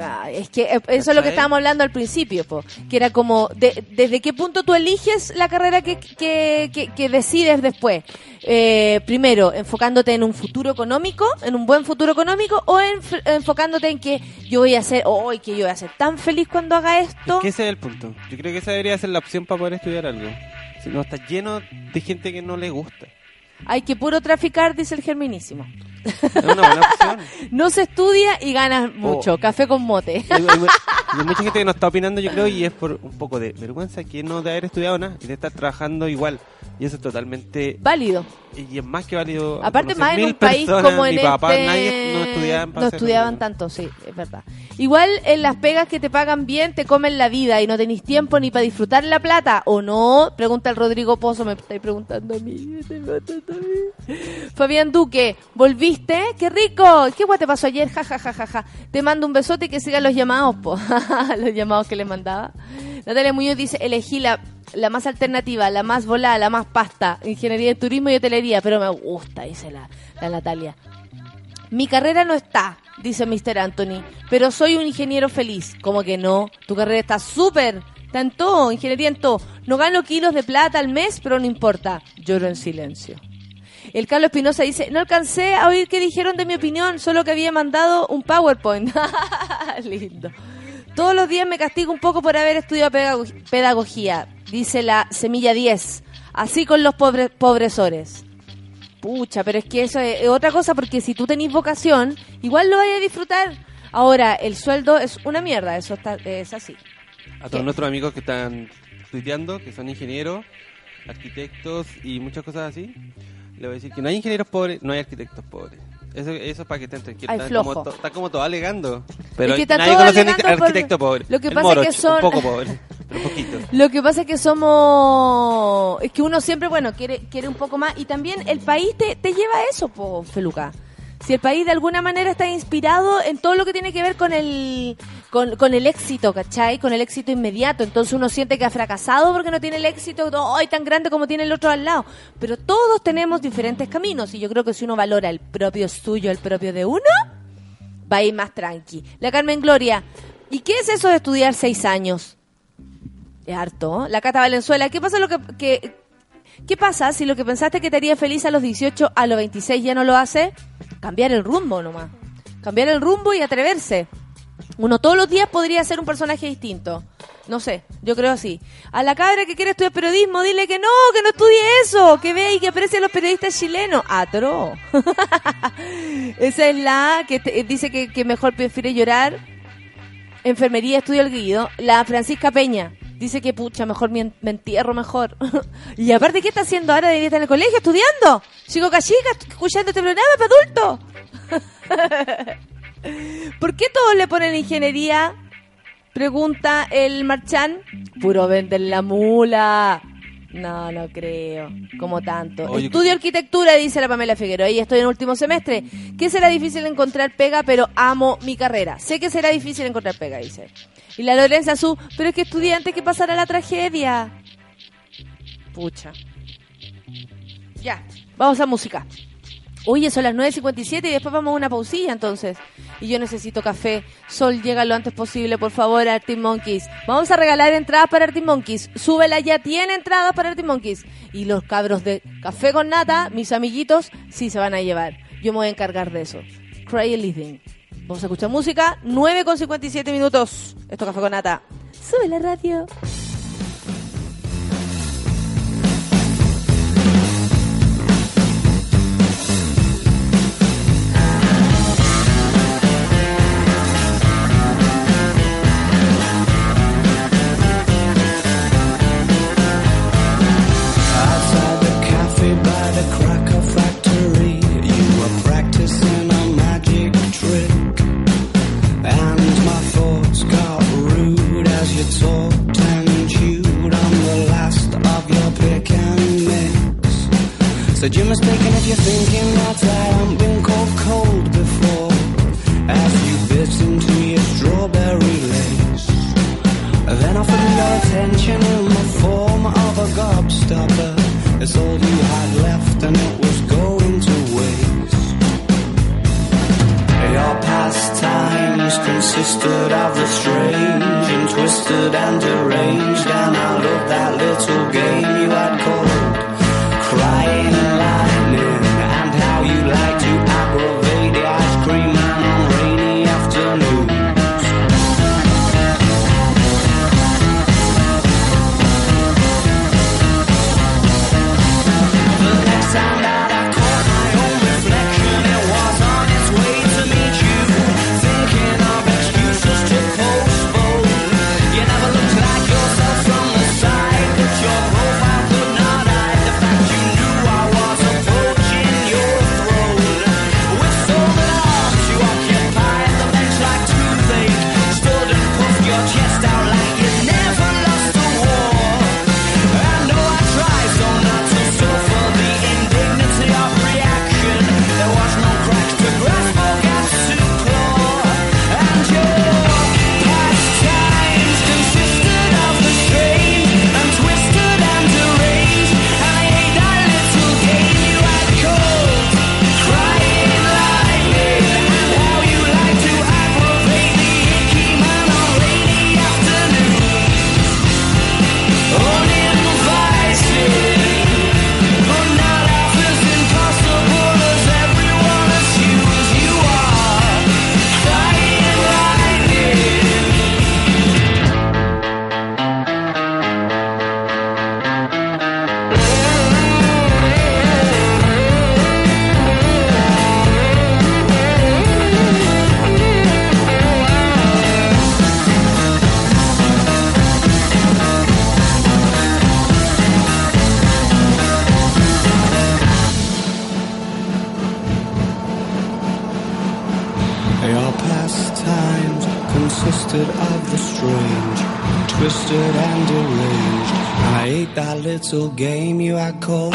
Ah, es que eh, eso es lo que estábamos hablando al principio, po, que era como, de- ¿desde qué punto tú eliges la carrera que, que, que- que decides después? Eh, primero, enfocándote en un futuro económico, en un buen futuro económico, o enf- enfocándote en que yo voy a ser, hoy que yo voy a ser tan feliz cuando haga esto. Es que ese es el punto. Yo creo que esa debería ser la opción para poder estudiar algo. Si no, está lleno de gente que no le gusta. Hay que puro traficar, dice el germinísimo. Es una buena opción. No se estudia y ganas mucho. Oh. Café con mote. Hay, hay mucha gente que no está opinando, yo creo, y es por un poco de vergüenza que no de haber estudiado nada y de estar trabajando igual. Y eso es totalmente. Válido. Y es más que válido. Aparte más en un país personas, como en papá, este... nadie no estudiaban, para no estudiaban tanto, sí, es verdad. Igual en las pegas que te pagan bien te comen la vida y no tenéis tiempo ni para disfrutar la plata, ¿o no? Pregunta el Rodrigo Pozo, me estáis preguntando a mí, Fabián Duque, ¿volviste? ¡Qué rico! ¿Qué guay te pasó ayer? Ja, ja, ja, ja, ja. Te mando un besote y que sigan los llamados, po. los llamados que les mandaba. Natalia Muñoz dice, elegí la, la más alternativa, la más volada, la más pasta, ingeniería de turismo y hotelería, pero me gusta, dice la, la Natalia. Mi carrera no está, dice Mr. Anthony, pero soy un ingeniero feliz. Como que no, tu carrera está súper, está en todo, ingeniería en todo. No gano kilos de plata al mes, pero no importa, lloro en silencio. El Carlos Espinosa dice, no alcancé a oír qué dijeron de mi opinión, solo que había mandado un PowerPoint. Lindo. Todos los días me castigo un poco por haber estudiado pedago- pedagogía, dice la Semilla 10. Así con los pobres pobresores. Pucha, pero es que eso es, es otra cosa porque si tú tenés vocación, igual lo vayas a disfrutar. Ahora, el sueldo es una mierda, eso está, es así. A todos nuestros amigos que están tuiteando, que son ingenieros, arquitectos y muchas cosas así, le voy a decir que no hay ingenieros pobres, no hay arquitectos pobres. Eso, eso es para que estén tranquilos. Ay, Están flojo. como, to- está como todo alegando. Pero Es que está nadie todo conoce a un alegando por- arquitecto pobre. Lo que El pasa es que Moroch, son- Un poco pobre, pero poquito. Lo que pasa es que somos... Es que uno siempre, bueno, quiere, quiere un poco más. Y también el país te, te lleva a eso, po, Feluca. Si el país de alguna manera está inspirado en todo lo que tiene que ver con el, con, el éxito, ¿cachai? Con el éxito inmediato. Entonces uno siente que ha fracasado porque no tiene el éxito ¡ay, tan grande como tiene el otro al lado. Pero todos tenemos diferentes caminos. Y yo creo que si uno valora el propio suyo, el propio de uno, va a ir más tranqui. La Carmen Gloria, ¿y qué es eso de estudiar seis años? Es harto. La Cata Valenzuela, ¿qué pasa lo que- qué pasa si lo que pensaste que te haría feliz a los 18, a los 26 ya no lo hace? Cambiar el rumbo nomás. Cambiar el rumbo y atreverse. Uno todos los días podría ser un personaje distinto. No sé, yo creo así. A la cabra que quiere estudiar periodismo, dile que no, que no estudie eso, que vea y que aprecie a los periodistas chilenos. Atro. Esa es la que te- dice que, que mejor prefiere llorar enfermería estudio el guido. La Francisca Peña dice que pucha, mejor me, en- me entierro mejor. y aparte, ¿qué está haciendo ahora? Debería estar en el colegio estudiando. Chico cachica, escuchando este programa para adultos. ¿Por qué todos le ponen ingeniería? Pregunta el Marchán. Puro vender la mula. No, no creo. Como tanto. Oye, Estudio arquitectura, dice la Pamela Figueroa. Y estoy en último semestre. Que será difícil encontrar pega, pero amo mi carrera. Sé que será difícil encontrar pega, dice. Y la Lorenza Su, pero es que estudié antes que pasara la tragedia. Pucha. Ya, vamos a música. Oye, son las 9.57 y después vamos a una pausilla entonces. Y yo necesito café. Sol, llega lo antes posible, por favor, Arctic Monkeys. Vamos a regalar entradas para Arctic Monkeys. Súbela ya, tiene entradas para Arctic Monkeys. Y los cabros de café con nata, mis amiguitos, sí se van a llevar. Yo me voy a encargar de eso. Cry a Living. Vamos a escuchar música. 9.57 minutos. Esto es café con nata. Sube la radio. Said you're mistaken if you're thinking that I haven't been cold cold before. As you bit into your strawberry lace. Then offered me your attention in the form of a gobstopper. It's all you had left and it was going to waste. Your pastimes consisted of the strange and twisted and deranged. And I loved that little game you had called little game you had called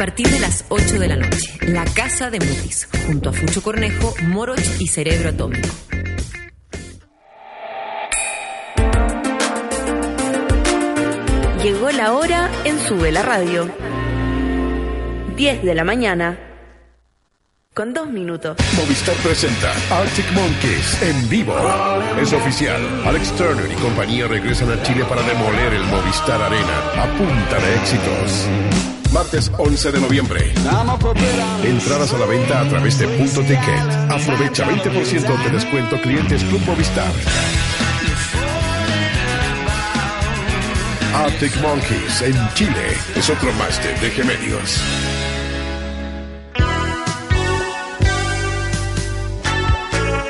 Partir de las 8 de la noche, La Casa de Mutis, junto a Fucho Cornejo, Moroch y Cerebro Atómico. Llegó la hora en Sube la Radio. 10 de la mañana. Con dos minutos. Movistar presenta Arctic Monkeys en vivo. Es oficial. Alex Turner y compañía regresan a Chile para demoler el Movistar Arena a punta de éxitos. Martes 11 de noviembre. Entradas a la venta a través de Punto Ticket. Aprovecha 20% de descuento clientes Club Movistar. Arctic Monkeys en Chile es otro máster de Gemelios.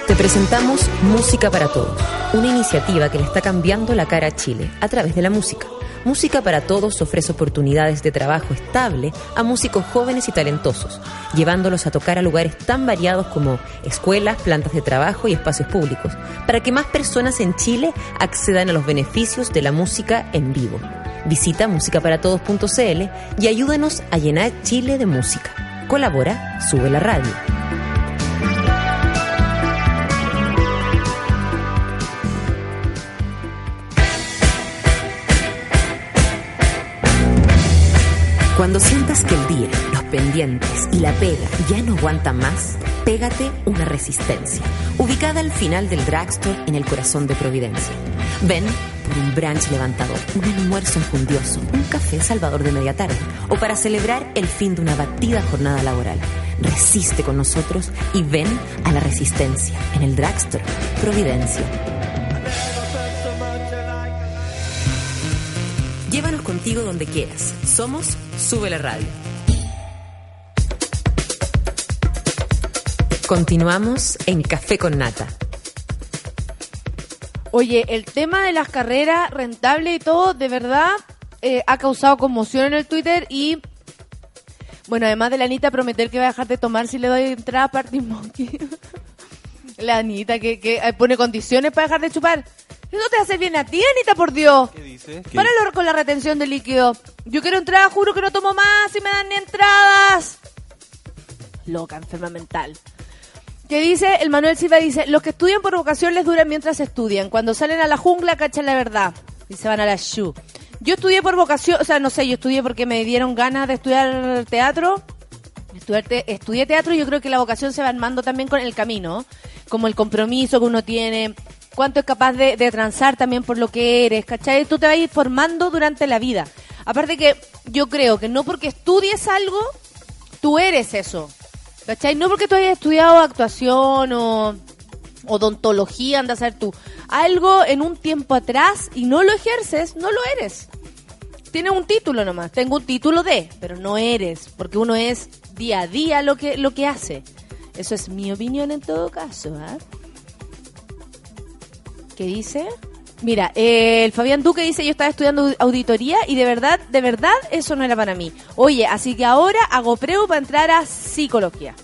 Te presentamos Música para Todos, una iniciativa que le está cambiando la cara a Chile a través de la música. Música para Todos ofrece oportunidades de trabajo estable a músicos jóvenes y talentosos, llevándolos a tocar a lugares tan variados como escuelas, plantas de trabajo y espacios públicos, para que más personas en Chile accedan a los beneficios de la música en vivo. Visita musicaparatodos.cl y ayúdanos a llenar Chile de música. Colabora, sube la radio. Cuando sientas que el día, los pendientes y la pega ya no aguantan más, pégate una resistencia, ubicada al final del drugstore en el corazón de Providencia. Ven por un brunch levantador, un almuerzo enjundioso, un café salvador de media tarde o para celebrar el fin de una batida jornada laboral. Resiste con nosotros y ven a la resistencia en el drugstore Providencia. Contigo donde quieras. Somos Sube la Radio. Continuamos en Café con Nata. Oye, el tema de las carreras rentables y todo, de verdad, eh, ha causado conmoción en el Twitter y, bueno, además de la Anita prometer que va a dejar de tomar si le doy entrada a Party Monkey. la Anita que, que eh, pone condiciones para dejar de chupar. Eso te hace bien a ti, Anita, por Dios. ¿Qué dice? ¿Qué Páralo con la retención de líquido. Yo quiero entrada, juro que no tomo más y me dan ni entradas. Loca, enferma mental. Que dice, el Manuel Silva dice, los que estudian por vocación les duran mientras estudian. Cuando salen a la jungla cachan la verdad. Y se van a la shu. Yo estudié por vocación, o sea, no sé, yo estudié porque me dieron ganas de estudiar teatro. Estudié teatro y yo creo que la vocación se va armando también con el camino. Como el compromiso que uno tiene, cuánto es capaz de, transar también por lo que eres, ¿cachai? Tú te vas a ir formando durante la vida. Aparte que yo creo que no porque estudies algo, tú eres eso. ¿Cachai? No porque tú hayas estudiado actuación o odontología, andas a ser tú. Algo en un tiempo atrás y no lo ejerces, no lo eres. Tienes un título nomás. Tengo un título de, pero no eres, porque uno es día a día lo que, lo que hace. Eso es mi opinión en todo caso. ¿ah? ¿Qué dice? Mira, eh, el Fabián Duque dice, yo estaba estudiando auditoría y de verdad, de verdad, eso no era para mí. Oye, así que ahora hago preu para entrar a psicología.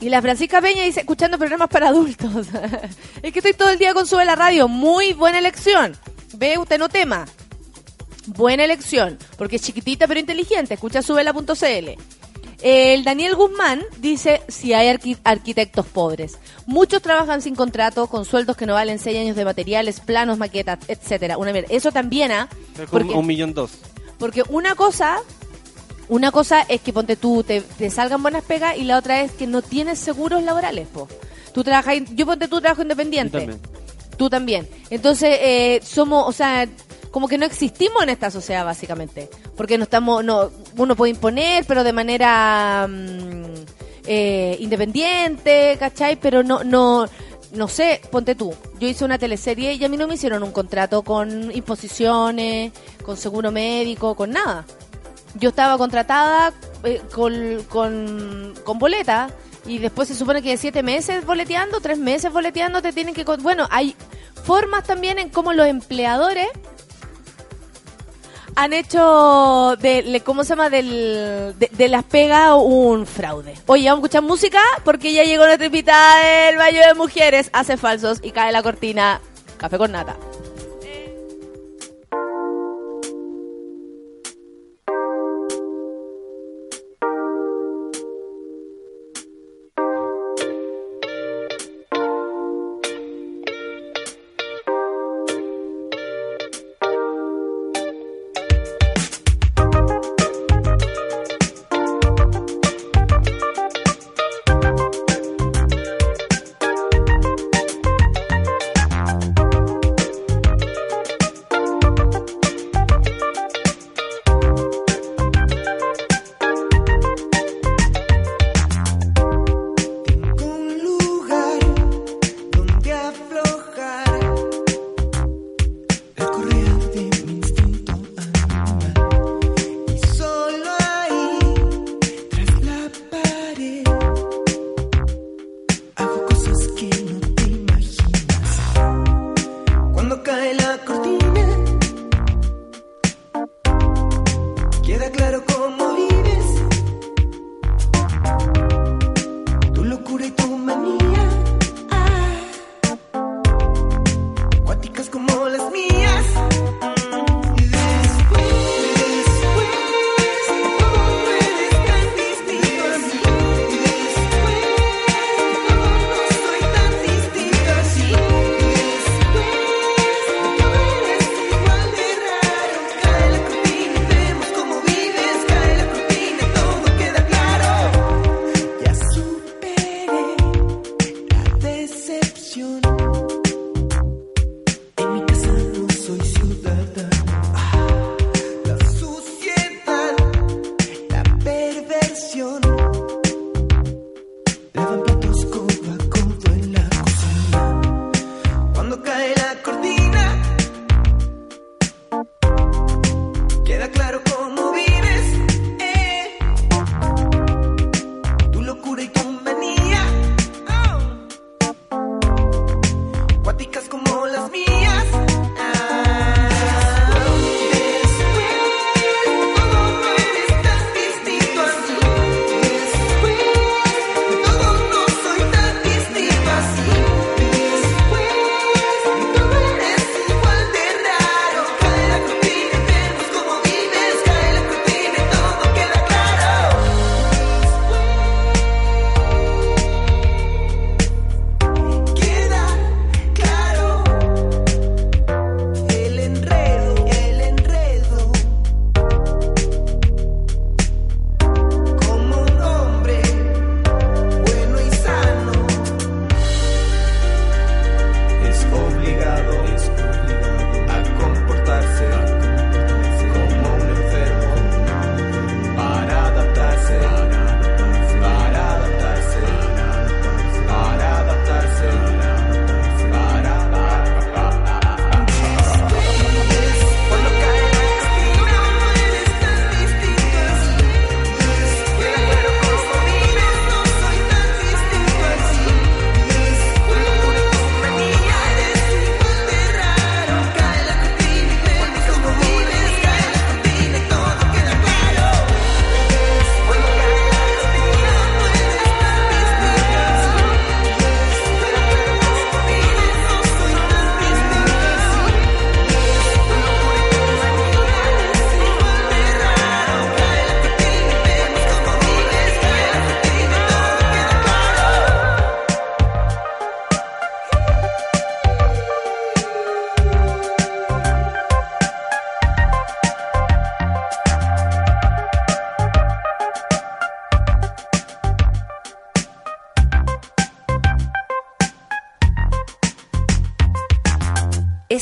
Y la Francisca Peña dice, escuchando programas para adultos. es que estoy todo el día con Sube la Radio. Muy buena elección. Ve usted no tema. Buena elección, porque es chiquitita pero inteligente. Escucha subela.cl. El Daniel Guzmán dice si hay arqui- arquitectos pobres. Muchos trabajan sin contrato, con sueldos que no valen 6 años de materiales, planos, maquetas, etcétera. Una mierda. Eso también, ¿ah? Porque- un millón dos. porque una cosa, una cosa es que ponte tú, te, te salgan buenas pegas y la otra es que no tienes seguros laborales, po. Tú trabajas, yo ponte tú trabajo Yo independiente. también. Tú también. Entonces, eh, somos, o sea, como que no existimos en esta sociedad, básicamente. Porque no estamos, no, uno puede imponer, pero de manera mm, eh, independiente, ¿cachai? Pero no, no, no sé, ponte tú. Yo hice una teleserie y a mí no me hicieron un contrato con imposiciones, con seguro médico, con nada. Yo estaba contratada eh, con, con, con boleta y después se supone que de siete meses boleteando, tres meses boleteando, te tienen que... Bueno, hay formas también en cómo los empleadores han hecho de, ¿cómo se llama? Del, de, de las pegas un fraude. Oye, vamos a escuchar música porque ya llegó nuestra invitada del Baño de Mujeres, hace falsos y cae la cortina. Café con nata.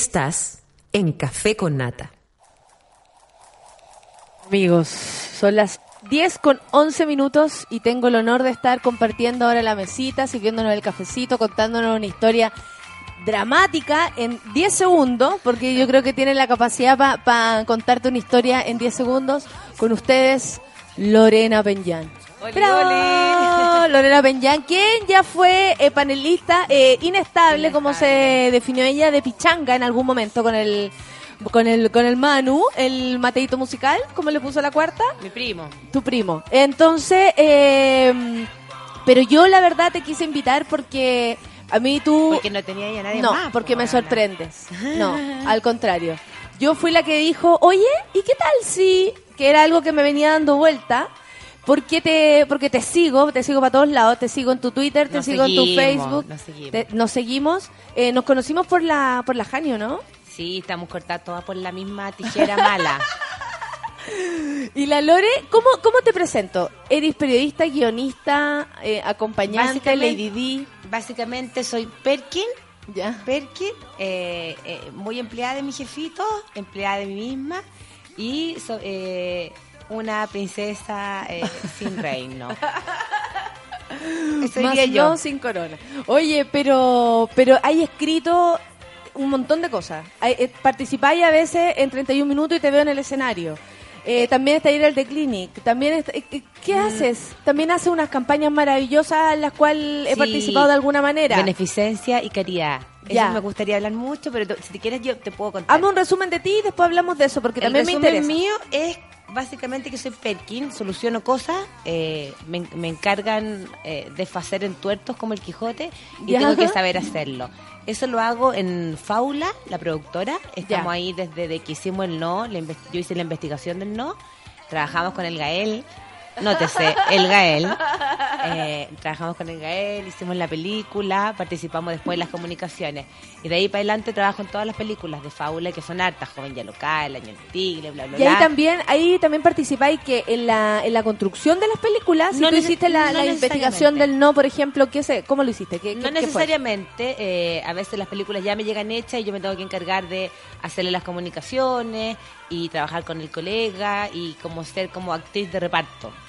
Estás en Café con Nata. Amigos, son las 10 con 11 minutos y tengo el honor de estar compartiendo ahora la mesita, sirviéndonos el cafecito, contándonos una historia dramática en 10 segundos, porque yo creo que tienen la capacidad para contarte una historia en 10 segundos con ustedes, Lorena Lorena Benján, quien ya fue eh, panelista eh, inestable, como se definió ella, de pichanga en algún momento con el con el con el Manu, el Mateito musical, ¿cómo le puso la cuarta? Mi primo. Tu primo. Entonces, eh, pero yo la verdad te quise invitar porque a mí tú... Porque no tenía ya nadie no, más. porque po, me sorprendes. No, al contrario. Yo fui la que dijo, oye, ¿y qué tal si... Que era algo que me venía dando vuelta. Porque te, porque te sigo, te sigo para todos lados, te sigo en tu Twitter, te Nos sigo en tu Facebook, nos seguimos. te- nos seguimos, Eh, nos conocimos por la, por la Janio, ¿no? Sí, estamos cortadas todas por la misma tijera mala. Y la Lore, ¿cómo, cómo te presento? ¿Eres periodista, guionista, eh, acompañante, Lady D? Básicamente soy Perkin. Ya. Perkin, eh, eh, muy empleada de mi jefito, empleada de mí misma y so- una princesa eh, sin reino. Eso Más yo. no sin corona. Oye, pero pero hay escrito un montón de cosas. Eh, Participáis a veces en 31 minutos y te veo en el escenario. Eh, también está ir al The Clinic. También está- eh, ¿Qué Mm. haces? También haces unas campañas maravillosas en las cuales he Sí, participado de alguna manera. Beneficencia y caridad. Ya. Eso me gustaría hablar mucho, pero si te quieres yo te puedo contar. Hazme un resumen de ti y después hablamos de eso, porque El también me resumen interesa. mío es básicamente que soy Perkin, soluciono cosas, eh, me, me encargan eh, de hacer en tuertos como el Quijote y tengo que saber hacerlo. Eso lo hago en Faula, la productora. Estamos ahí desde de que hicimos el no, yo hice la investigación del no, trabajamos con el Gael. Nótese, el Gael. Eh, trabajamos con el Gael, hicimos la película, participamos después en las comunicaciones. Y de ahí para adelante trabajo en todas las películas de Fábula, que son hartas, Joven ya local, Año del Tigre, bla, bla, Y ahí bla. también, ahí también participáis que en la, en la construcción de las películas, si No tú hiciste la, no la investigación del no, por ejemplo, ¿qué sé? ¿cómo lo hiciste? ¿Qué, No qué- necesariamente, eh, a veces las películas ya me llegan hechas y yo me tengo que encargar de hacerle las comunicaciones y trabajar con el colega y como ser como actriz de reparto.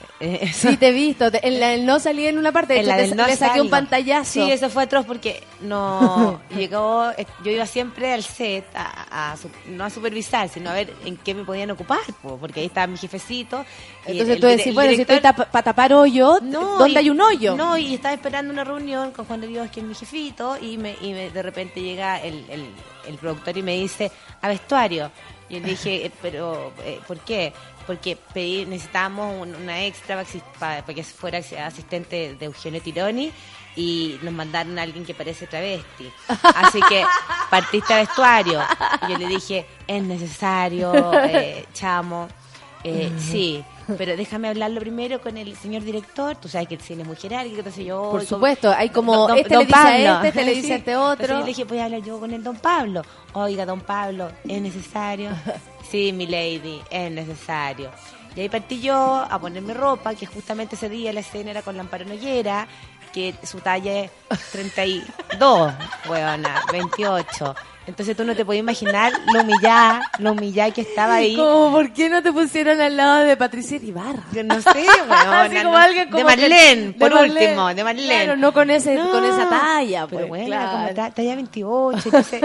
Sí, te he visto. Te- En la del no salí en una parte. De En hecho, la te- del no le saqué un pantallazo. Sí, eso fue atroz porque no llegó. eh, Yo iba siempre al set, a, no a supervisar, sino a ver en qué me podían ocupar, po, porque ahí estaba mi jefecito. y Entonces el tú decís, bueno, si estoy para tapar hoyo, ¿dónde y- hay un hoyo? No, y estaba esperando una reunión con Juan de Dios, que es mi jefito, y, me, y me- de repente llega el, el, el productor y me dice, a vestuario. Y yo le dije, eh, pero, eh, ¿por qué? Porque pedí, necesitábamos un- una extra para, que fuera asistente de Eugenio Tironi y nos mandaron a alguien que parece travesti. Así que partiste a vestuario. Y yo le dije, es necesario, eh, chamo. Eh, sí, pero déjame hablarlo primero con el señor director. Tú sabes que el cine es muy jerárquico, entonces yo. Por supuesto, hay como, Don- este don le dice a este, este le dice Sí. a este Entonces otro. yo le dije, voy a hablar yo con el don Pablo. Oiga, don Pablo, ¿es necesario? Sí, mi lady, es necesario. Y ahí partí yo a ponerme ropa, que justamente ese día la escena era con la Amparo Noguera, que su talla es 32, weona, 28. Entonces tú no te podías imaginar lo humillada, lo humillada que estaba ahí. Como, ¿por qué no te pusieron al lado de Patricia Ibarra? Yo no sé, weona, Así como no- alguien como de Marlene, por Marlene. último, de Marlene. Claro, no con, ese, No, con esa talla. Pero pues, bueno, claro. como ta- talla 28, entonces,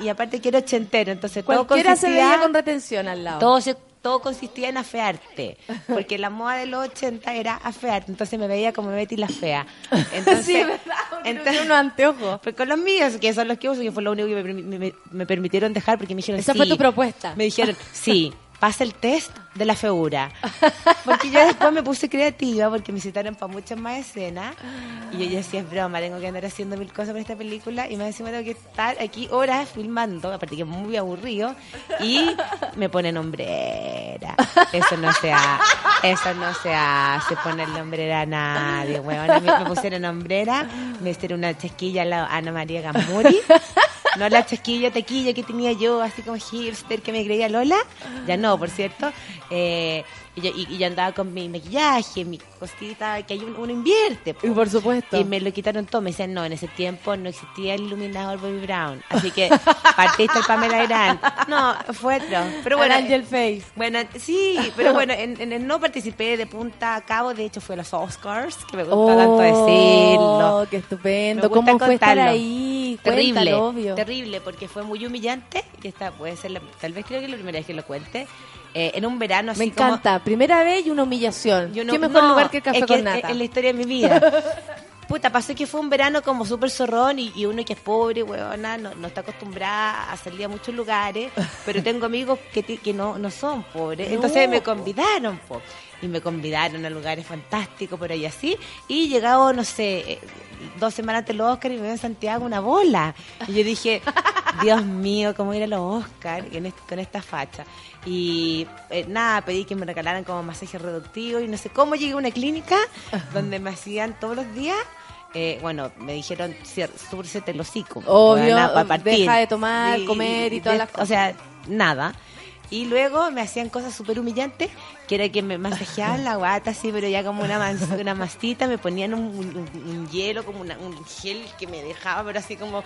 y aparte que era ochentero, entonces todo Cualquiera se consistía, veía con retención al lado. todo, se- todo consistía en afearte, porque la moda de los 80 era afearte, entonces me veía como Betty la fea. Entonces, sí, ¿verdad? Entonces- unos anteojos. pues con los míos, que son los que uso, que fue lo único que me, me- me permitieron dejar, porque me dijeron Esa sí. fue tu propuesta. Me dijeron, sí, pasa el test de la feura. Porque yo después me puse creativa, porque me citaron para muchas más escenas. Y yo decía, es broma, tengo que andar haciendo mil cosas para esta película. Y más encima tengo que estar aquí horas filmando, aparte que es muy aburrido. Y me ponen hombrera. Eso no se hace. Eso no se hace, ponerle hombrera a nadie, weón. Me, me pusieron hombrera, me hicieron una chasquilla a la Ana María Gamuri. No la chasquilla taquilla que tenía yo, así como hipster, que me creía Lola. Ya no, por cierto. Eh, y, yo, y- y yo andaba con mi maquillaje, mi cosita, que hay un- uno invierte. po. Y por supuesto. Y me lo quitaron todo. Me decían, no, en ese tiempo no existía el iluminador Bobby Brown. Así que partiste el Pamela Grant. No, fue otro. Pero bueno, Angel Face. bueno, sí, pero bueno, en, en el no participé de punta a cabo, de hecho fue a los Oscars, que me gusta tanto decirlo. Oh, qué estupendo. Me gusta ¿Cómo fue estar contarlo. ahí? Terrible, Cuéntalo, obvio. terrible, porque fue muy humillante, y esta puede ser, la- tal vez creo que es la primera vez que lo cuente, eh, en un verano así Me encanta. Primera vez y una humillación. Yo no- ¿Qué mejor no, lugar que el café es que con nata? Es, la historia de mi vida. Puta, pasó que fue un verano como súper zorrón y, y uno que es pobre, weona, no, no está acostumbrada a salir a muchos lugares, pero tengo amigos que, no, no son pobres. Entonces me convidaron, po. Y me convidaron a lugares fantásticos por ahí así. Y llegado, no sé, eh, dos semanas antes los Oscar y me veo en Santiago una bola. Y yo dije, Dios mío, cómo ir a los Oscar en est- con esta facha. Y eh, nada, pedí que me regalaran como masaje reductivo y no sé cómo llegué a una clínica donde me hacían todos los días. eh, bueno, me dijeron, "Cier- súrcete el hocico. Obvio, weona, pa' partir". deja de tomar, comer y todas las O sea, nada. Y luego me hacían cosas súper humillantes, que era que me masajeaban la guata así, pero ya como una, mans- una mastita, me ponían un, un- un hielo, como una- un gel que me dejaba, pero así como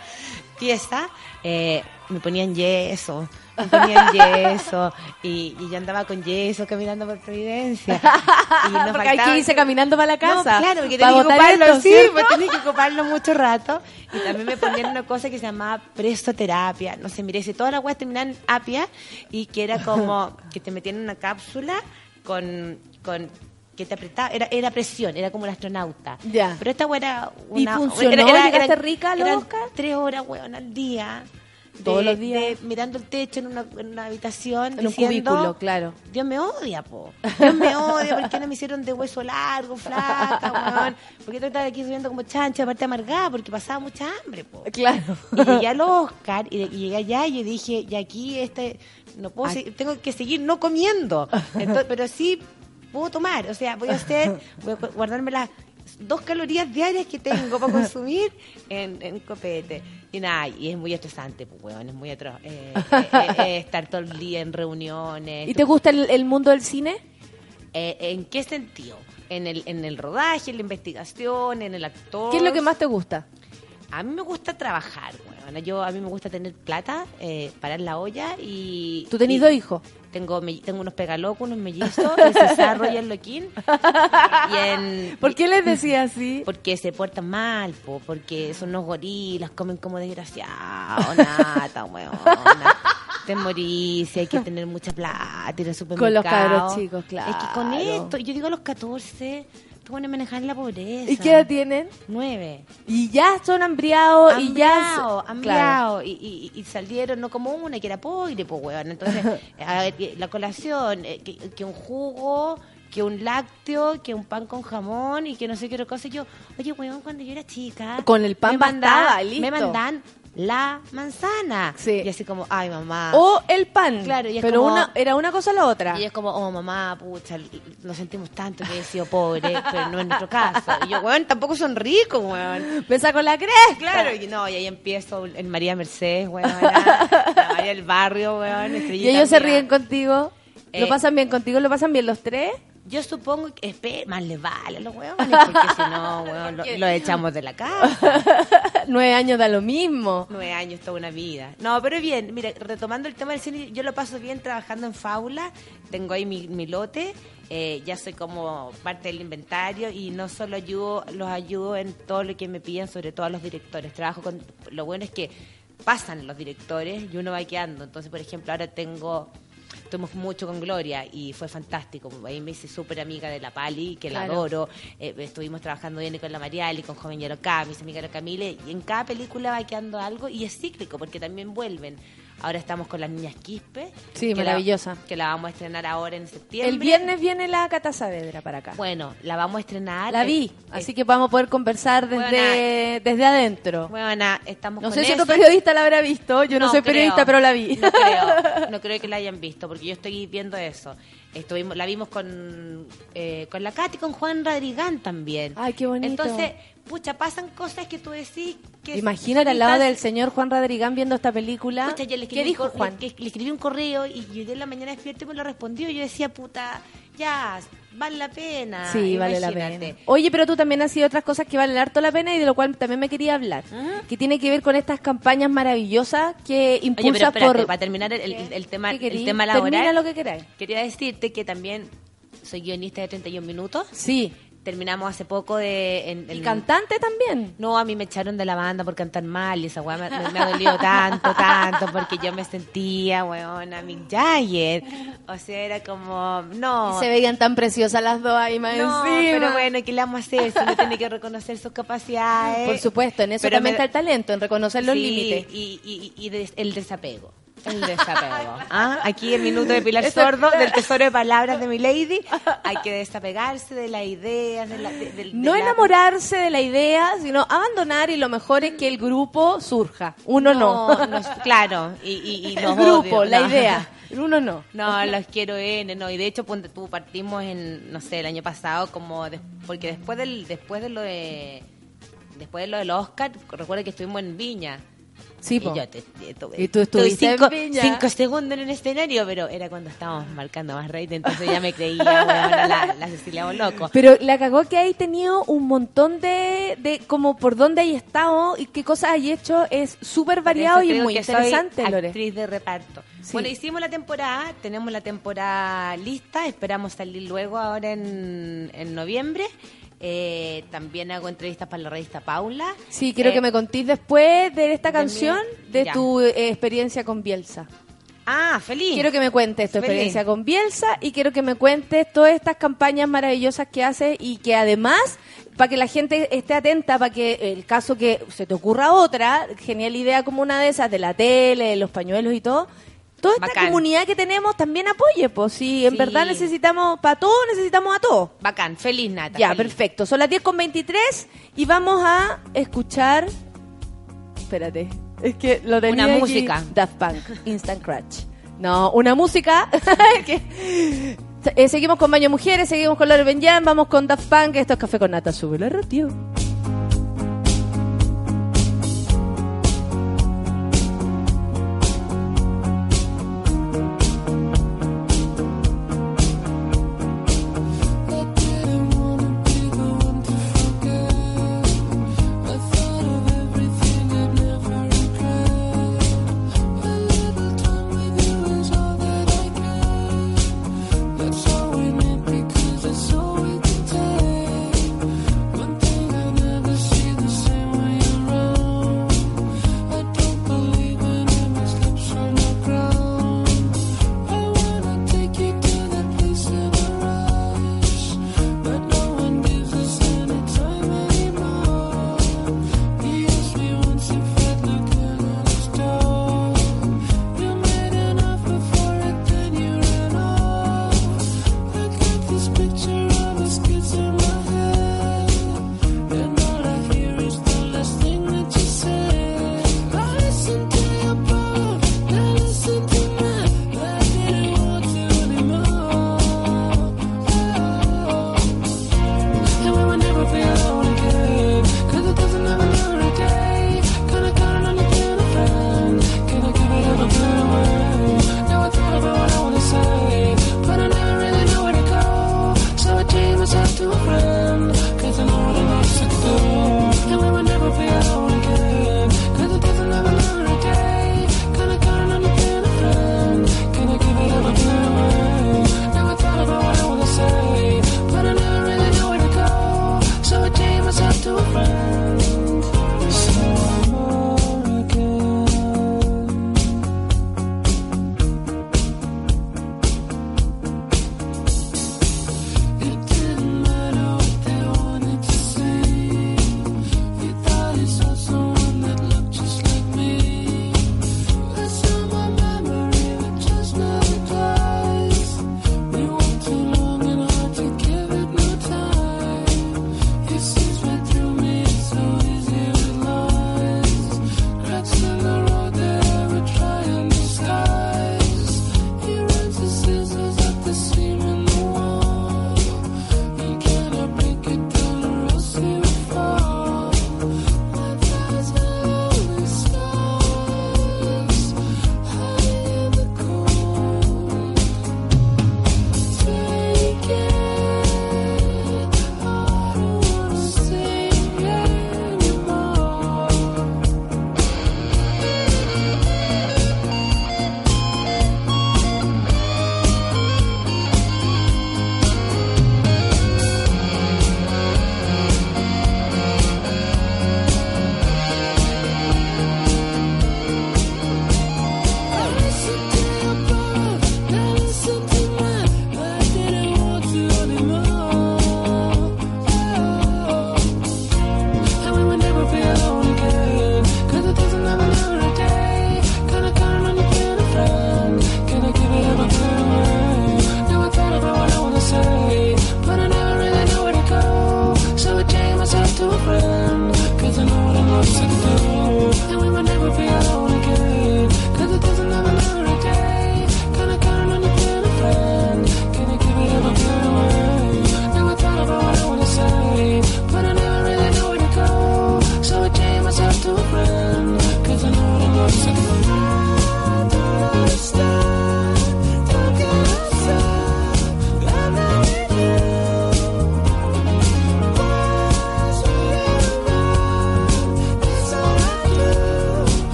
pieza. Eh, me ponían yeso, me ponían yeso, y, y yo andaba con yeso caminando por Providencia. Y nos Porque hay faltaba- que irse caminando para la no, casa. claro, porque tenía que ocuparlo, esto, sí, ¿cierto? pues tenía que ocuparlo mucho rato. Y también me ponían una cosa que se llamaba presoterapia. No sé, mire, si todas las weas terminaban apia y que era como que te metían en una cápsula con, con que te apretaba, era, era presión, era como un astronauta. Ya. Pero esta wea era ¿Y una... funcionó? era- era- ¿Llegaste eran- rica a los eran Oscar? tres horas, weón, al día. De- Todos los días. de mirando el techo en una, en una habitación. En un cubículo, claro. Dios me odia, po. Dios me odia, ¿por qué no me hicieron de hueso largo, flaca, weón? ¿Por qué estar aquí subiendo como chancha, aparte amargada? Porque pasaba mucha hambre, po. Claro. Y llegué al Oscar y, y llegué allá y yo dije, y aquí este, no puedo, seguir- tengo que seguir no comiendo. Entonces, pero sí puedo tomar, o sea, voy a hacer, voy a gu- guardarme las dos calorías diarias que tengo para consumir en, en copete. Y nada, y es muy estresante, pues, weón, es muy atroz. Eh, eh, eh, estar todo el día en reuniones. ¿Y te gusta el, el mundo del cine? Eh, ¿En qué sentido? En el, en el rodaje, en la investigación, en el actor. ¿Qué es lo que más te gusta? A mí me gusta trabajar, weón. Yo, a mí me gusta tener plata, eh, parar la olla y... ¿Tú tenés y dos hijos? Tengo, me- tengo unos pegalocos, unos mellizos, el Cesarro y el Loquín. Y en, ¿Por qué les decía así? Porque se portan mal, po, porque son unos gorilas, comen como desgraciados, nata, weona. Te morís, hay que tener mucha plata, ir al Con los supermercado. cabros chicos, Es que con claro. esto, yo digo a los 14, a manejar la pobreza. ¿Y qué edad tienen? Nueve. Y ya son hambriados y ya... Hambriao, Claro. Y, y- y salieron no como una que era pobre, pues weón. Entonces, a ver, eh, la colación, eh, que, que un jugo, que un lácteo, que un pan con jamón y que no sé qué otra cosa. Yo, oye, weón, cuando yo era chica. Con el pan me mandaban- bastaba, listo. Me mandan la manzana. Sí. Y así como, ay, mamá. O el pan. Claro, y es pero como- una, era una cosa o la otra. Y es como, oh mamá, pucha, lo sentimos tanto que he sido pobre, pero no en nuestro caso. Y yo, weón, tampoco son ricos, weón. Me saco la cresta. Claro, y no, y ahí empiezo el María Mercedes, weón, la María del Barrio, weón. Y ellos se ríen contigo. ¿Lo Eh, pasan bien contigo? ¿Lo pasan bien los tres? Yo supongo que, más les vale a los weones, porque si no, lo, lo echamos de la casa. Nueve años da lo mismo. Nueve años, toda una vida. No, pero bien, mira, retomando el tema del cine, yo lo paso bien trabajando en Fábula, tengo ahí mi, mi lote, eh, ya soy como parte del inventario y no solo ayudo, los ayudo en todo lo que me piden, sobre todo a los directores. Trabajo con, lo bueno es que pasan los directores y uno va quedando. Entonces, por ejemplo, ahora tengo... Estuvimos mucho con Gloria y fue fantástico. Ahí me hice súper amiga de la Pali, que la adoro. Eh, estuvimos trabajando bien con la Mariali, con Joven Yarocá, mis amigas la Camile. Y en cada película va quedando algo y es cíclico porque también vuelven. Ahora estamos con las niñas Quispe. Sí, que la- maravillosa. que la vamos a estrenar ahora en septiembre. El viernes viene la Cata Saavedra para acá. Bueno, la vamos a estrenar. la vi, así que vamos a poder conversar desde, desde adentro. Bueno, estamos No con sé si eso. otro periodista la habrá visto. Yo no, soy creo. periodista, pero la vi. No creo, no creo que la hayan visto, porque yo estoy viendo eso. Estuvimos, la vimos con, eh, con la Katy, con Juan Rodrigán también. Ay, qué bonito. Entonces, pucha, pasan cosas que tú decís que... Imagínate al lado del señor Juan Rodrigán viendo esta película. Pucha, yo le ¿Qué escribí dijo Juan? Le, le escribí un correo y yo de la mañana despierto y me lo respondió. Yo decía, puta, ya, vale la pena. Sí, vale la pena. Oye, pero tú también has sido otras cosas que valen harto la pena y de lo cual también me quería hablar. Que tiene que ver con estas campañas maravillosas que impulsas espérate, por... para terminar el, el- el tema, ¿Qué el tema laboral, Termina lo que queráis. quería decirte que también soy guionista de 31 minutos. Sí. Terminamos hace poco de... en- ¿Y en- cantante también? No, a mí me echaron de la banda por cantar mal y esa weá me, me- me ha dolido tanto, tanto, porque yo me sentía, weona, Mick Jagger. O sea, era como, no. Y se veían tan preciosas las dos ahí más no, encima. pero bueno, ¿qué le vamos a hacer? Si uno tiene que reconocer sus capacidades. Por supuesto, en eso Pero también me- está el talento, en reconocer los Sí, límites. Y, y, y des- el desapego. El desapego. ¿Ah? Aquí el minuto de Pilar Sordo, del tesoro de palabras de mi lady. Hay que desapegarse de las ideas, de la, de- de- de No la- enamorarse de la idea, sino abandonar y lo mejor es que el grupo surja. Uno no. no, claro, y, y, y el grupo, odio, la no. idea. Uno no. No, los quiero N, no, y de hecho ponte tú partimos en no sé, el año pasado como des- porque después del después de lo de después de lo del Oscar, recuerda que estuvimos en Viña. Sí, y po. yo te, te- tuve- Y tú estuviste cinco, segundos en el escenario, pero era cuando estábamos marcando más rating, entonces ya me creía weona, la, la Cecilia loco. Pero la cagó que hay tenido un montón de, de como por dónde hay estado y qué cosas hay hecho es súper variado y muy soy interesante, Lore. actriz de reparto. Sí. Bueno, hicimos la temporada, tenemos la temporada lista, esperamos salir luego ahora en, en noviembre. Eh, también hago entrevistas para la revista Paula. Sí, quiero Eh, que me contéis después de esta de mi- canción de ya. tu eh, experiencia con Bielsa. Ah, feliz. Quiero que me cuentes tu Feliz. experiencia con Bielsa y quiero que me cuentes todas estas campañas maravillosas que haces y que además, para que la gente esté atenta, para que el caso que se te ocurra otra, genial idea como una de esas, de la tele, de los pañuelos y todo, toda esta Bacán. comunidad que tenemos también apoye, pues si en Sí. verdad necesitamos, para todo necesitamos a todos. Bacán, feliz Nata. Ya, feliz. perfecto. Son las 10 con 23 y vamos a escuchar. Espérate, es que lo tenía Una aquí. música. Daft Punk, Instant Crutch. No, una música. que- Eh, seguimos con Baño Mujeres, seguimos con Lore Benjam, vamos con Daft Punk. Esto es Café con Nata, sube la radio.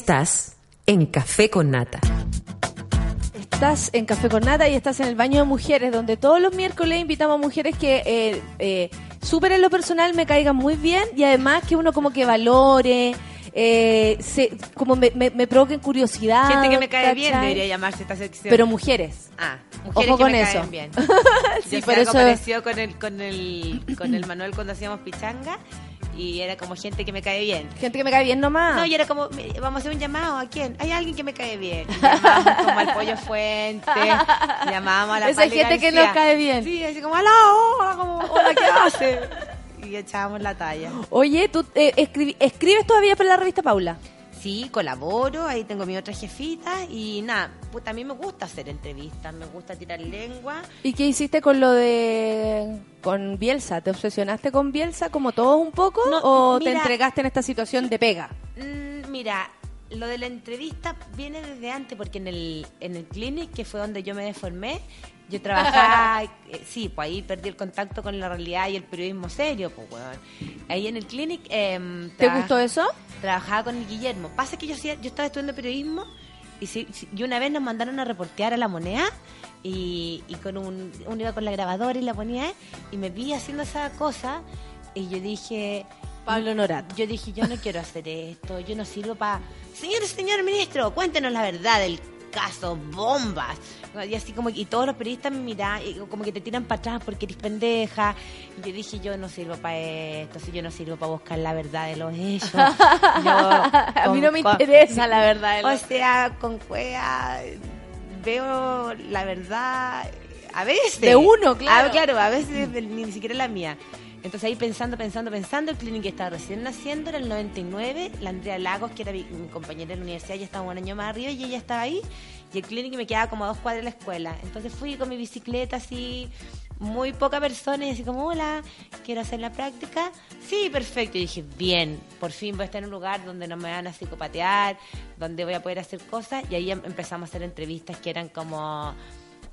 Estás en Café con Nata. Estás en Café con Nata y estás en el baño de mujeres, donde todos los miércoles invitamos a mujeres que eh, eh, súper en lo personal me caigan muy bien y además que uno como que valore, eh, se, como me, me, me provoquen curiosidad. Gente que me cae bien debería llamarse esta sección. Pero mujeres. Ah, mujeres Ojo que con me eso. caen bien. Sí, Yo por sé, eso- algo parecido con el, con el, con el Manuel cuando hacíamos pichanga y era como gente que me cae bien. Gente que me cae bien nomás. No, y era como, "Mi- vamos a hacer un llamado, ¿a quién? Hay alguien que me cae bien. Y Llamábamos como al Pollo Fuente, llamábamos a la Esa gente que nos cae bien. Sí, así como, hola, hola, como, hola, ¿qué hace? Y echábamos la talla. Oye, ¿tú eh, escribi- escribes todavía para la revista Paula? Sí, colaboro, ahí tengo mi otra jefita y nada, pues a mí me gusta hacer entrevistas, me gusta tirar lengua. ¿Y qué hiciste con lo de con Bielsa? ¿Te obsesionaste con Bielsa como todos un poco No, o te mira- entregaste en esta situación de pega? Mm, mira, lo de la entrevista viene desde antes, porque en el, en el clinic, que fue donde yo me deformé, yo trabajaba, eh, sí, pues ahí perdí el contacto con la realidad y el periodismo serio, pues weón. Ahí en el clinic... em, ¿Te gustó eso? Trabajaba con Guillermo. Pasa que yo, yo estaba estudiando periodismo y, sí- y una vez nos mandaron a reportear a la moneda y, y con un, uno iba con la grabadora y la ponía y me vi haciendo esa cosa y yo dije... Pablo Norat. Yo dije, yo no quiero hacer esto, yo no sirvo para... Señor, señor ministro, cuéntenos la verdad del caso, bombas. Y así como, y todos los periodistas me miran, y como que te tiran para atrás porque eres pendeja. Y yo dije, yo no sirvo para esto, si yo no sirvo para buscar la verdad de los hechos. Yo, A mí no me interesa la verdad de O los- sea, con cuea veo la verdad a veces. De uno, claro. Ah, claro, a veces ni siquiera la mía. Entonces ahí pensando, pensando, pensando, el clinic estaba recién naciendo, era el 99, la Andrea Lagos, que era mi, compañera de la universidad, ya estaba un año más arriba y ella estaba ahí, y el clinic me quedaba como a dos cuadras de la escuela. Entonces fui con mi bicicleta así, muy poca persona, y así como, hola, quiero hacer la práctica. Sí, perfecto. Y dije, bien, por fin voy a estar en un lugar donde no me van a psicopatear, donde voy a poder hacer cosas, y ahí em- empezamos a hacer entrevistas que eran como...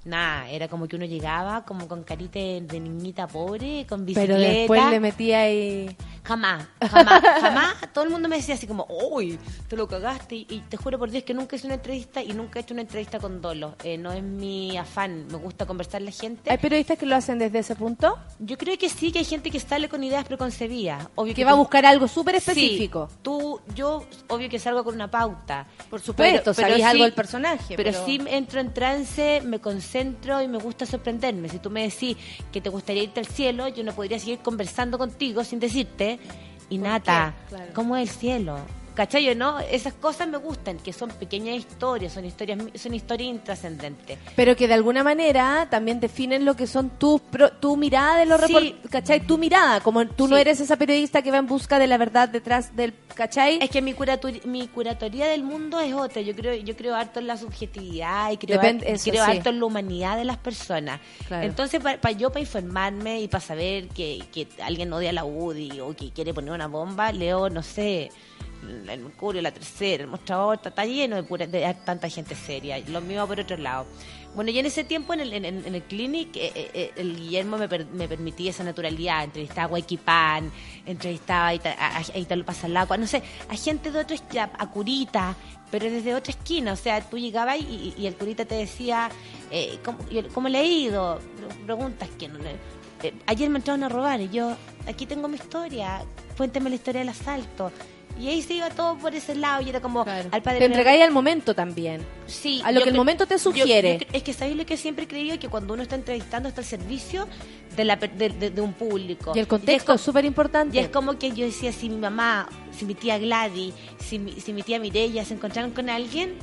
Nada, era como que uno llegaba como con carita de, niñita pobre, con bicicleta. Pero después le metí ahí... Jamás, jamás, jamás. Todo el mundo me decía así como, uy, te lo cagaste. Y, y te juro por Dios que nunca hice una entrevista y nunca he hecho una entrevista con dolo. Eh, no es mi afán, me gusta conversar la gente. ¿Hay periodistas que lo hacen desde ese punto? Yo creo que sí, que hay gente que sale con ideas preconcebidas. Obvio Que va a buscar algo súper Sí, específico. tú, yo, obvio que salgo con una pauta. Por supuesto, sabéis algo del personaje, Pero, pero- sí entro en trance, me concentro y me gusta sorprenderme. Si tú me decís que te gustaría irte al cielo, yo no podría seguir conversando contigo sin decirte, y nata, qué? Claro. ¿cómo es el cielo? ¿Cachai? ¿no? Esas cosas me gustan, que son pequeñas historias, son historias, son historias intrascendentes. Pero que de alguna manera también definen lo que son tus tu mirada de los Sí. reportajes, ¿cachai? Tu mirada, como tú no eres esa periodista que va en busca de la verdad detrás del, ¿cachai? Es que mi, curatur- mi curatoría del mundo es otra. Yo creo yo creo harto en la subjetividad y creo, Depende- eso creo sí. harto en la humanidad de las personas. Claro. Entonces, para yo, para informarme y para saber que, que alguien odia la UDI o que quiere poner una bomba, leo, no sé, el Mercurio, la tercera, el mostrador, está, lleno de, pura- de tanta gente seria. Lo mío por otro lado. Bueno, y en ese tiempo en el, en, el clinic, eh, eh, eh, el Guillermo me, per- me permitía esa naturalidad. Entrevistaba a Guayquipán, entrevistaba a, Ita- a, a Italo Pasalacua, no sé, a gente de otro, est- a, Curita, pero desde otra esquina. O sea, tú llegabas y, y el Curita te decía, eh, ¿cómo, ¿cómo le ha ido? Preguntas que no le- ayer me entraron a robar y yo, aquí tengo mi historia, cuénteme la historia del asalto. Y ahí se iba todo por ese lado y era como al padre Te entregáis al momento también. Sí, A lo que el momento te sugiere. yo es que sabéis lo que siempre he creído que cuando uno está entrevistando está al servicio de, la, per- de, de- de un público. Y el contexto es súper importante. Y es como que yo decía, si mi mamá, si mi tía Gladys, si mi, si mi tía Mireya se encontraron con alguien,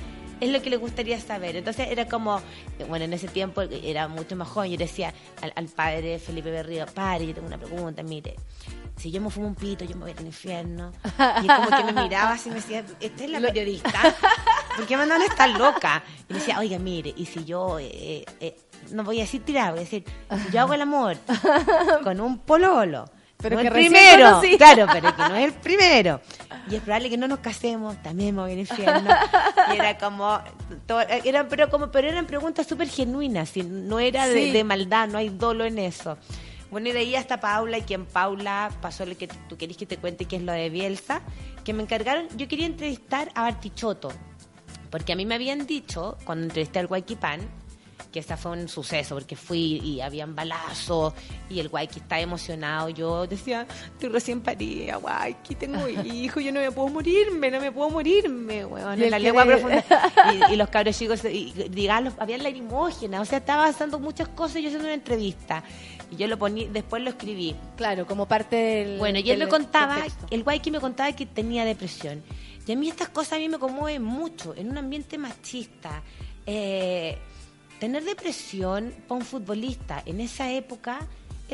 es lo que le gustaría saber. Entonces era como, bueno, en ese tiempo era mucho más joven, yo decía al, al padre Felipe Berrío, padre, yo tengo una pregunta, mire, si yo me fumo un pito, yo me voy al infierno. Y es como que me miraba así y me decía, ¿esta es la periodista? ¿Por qué mandan esta loca? Y me decía, oiga, mire, y si yo, eh, eh, no voy a decir tirar, voy a decir, si yo hago el amor con un pololo, Pero no que el primero, conocí. claro, pero que no es el primero. Y es probable que no nos casemos, también me voy al infierno. Y era como, todo- eran, pero como, pero eran preguntas súper genuinas, y no era de, Sí. de maldad, no hay dolo en eso. Bueno, y de ahí hasta Paula, y quien Paula pasó lo que tú querés que te cuente, que es lo de Bielsa, que me encargaron, yo quería entrevistar a Bartichotto, porque a mí me habían dicho, cuando entrevisté al Guayquipán, que esta fue un suceso, porque fui y habían balazos, y el Guayqui estaba emocionado. Yo decía, estoy recién parida, Guayqui, tengo hijo, yo no me puedo morirme, no me puedo morirme, weón, Y en la lengua profunda. Y, y los cabros chicos, y, digamos, había lacrimógenas, o sea, estaba pasando muchas cosas y yo haciendo una entrevista. Y yo lo poní, después lo escribí. Claro, como parte del. Bueno, y él me contaba, contexto. el Guayqui me contaba que tenía depresión. Y a mí estas cosas a mí me conmueven mucho, en un ambiente machista. Eh, tener depresión para un futbolista en esa época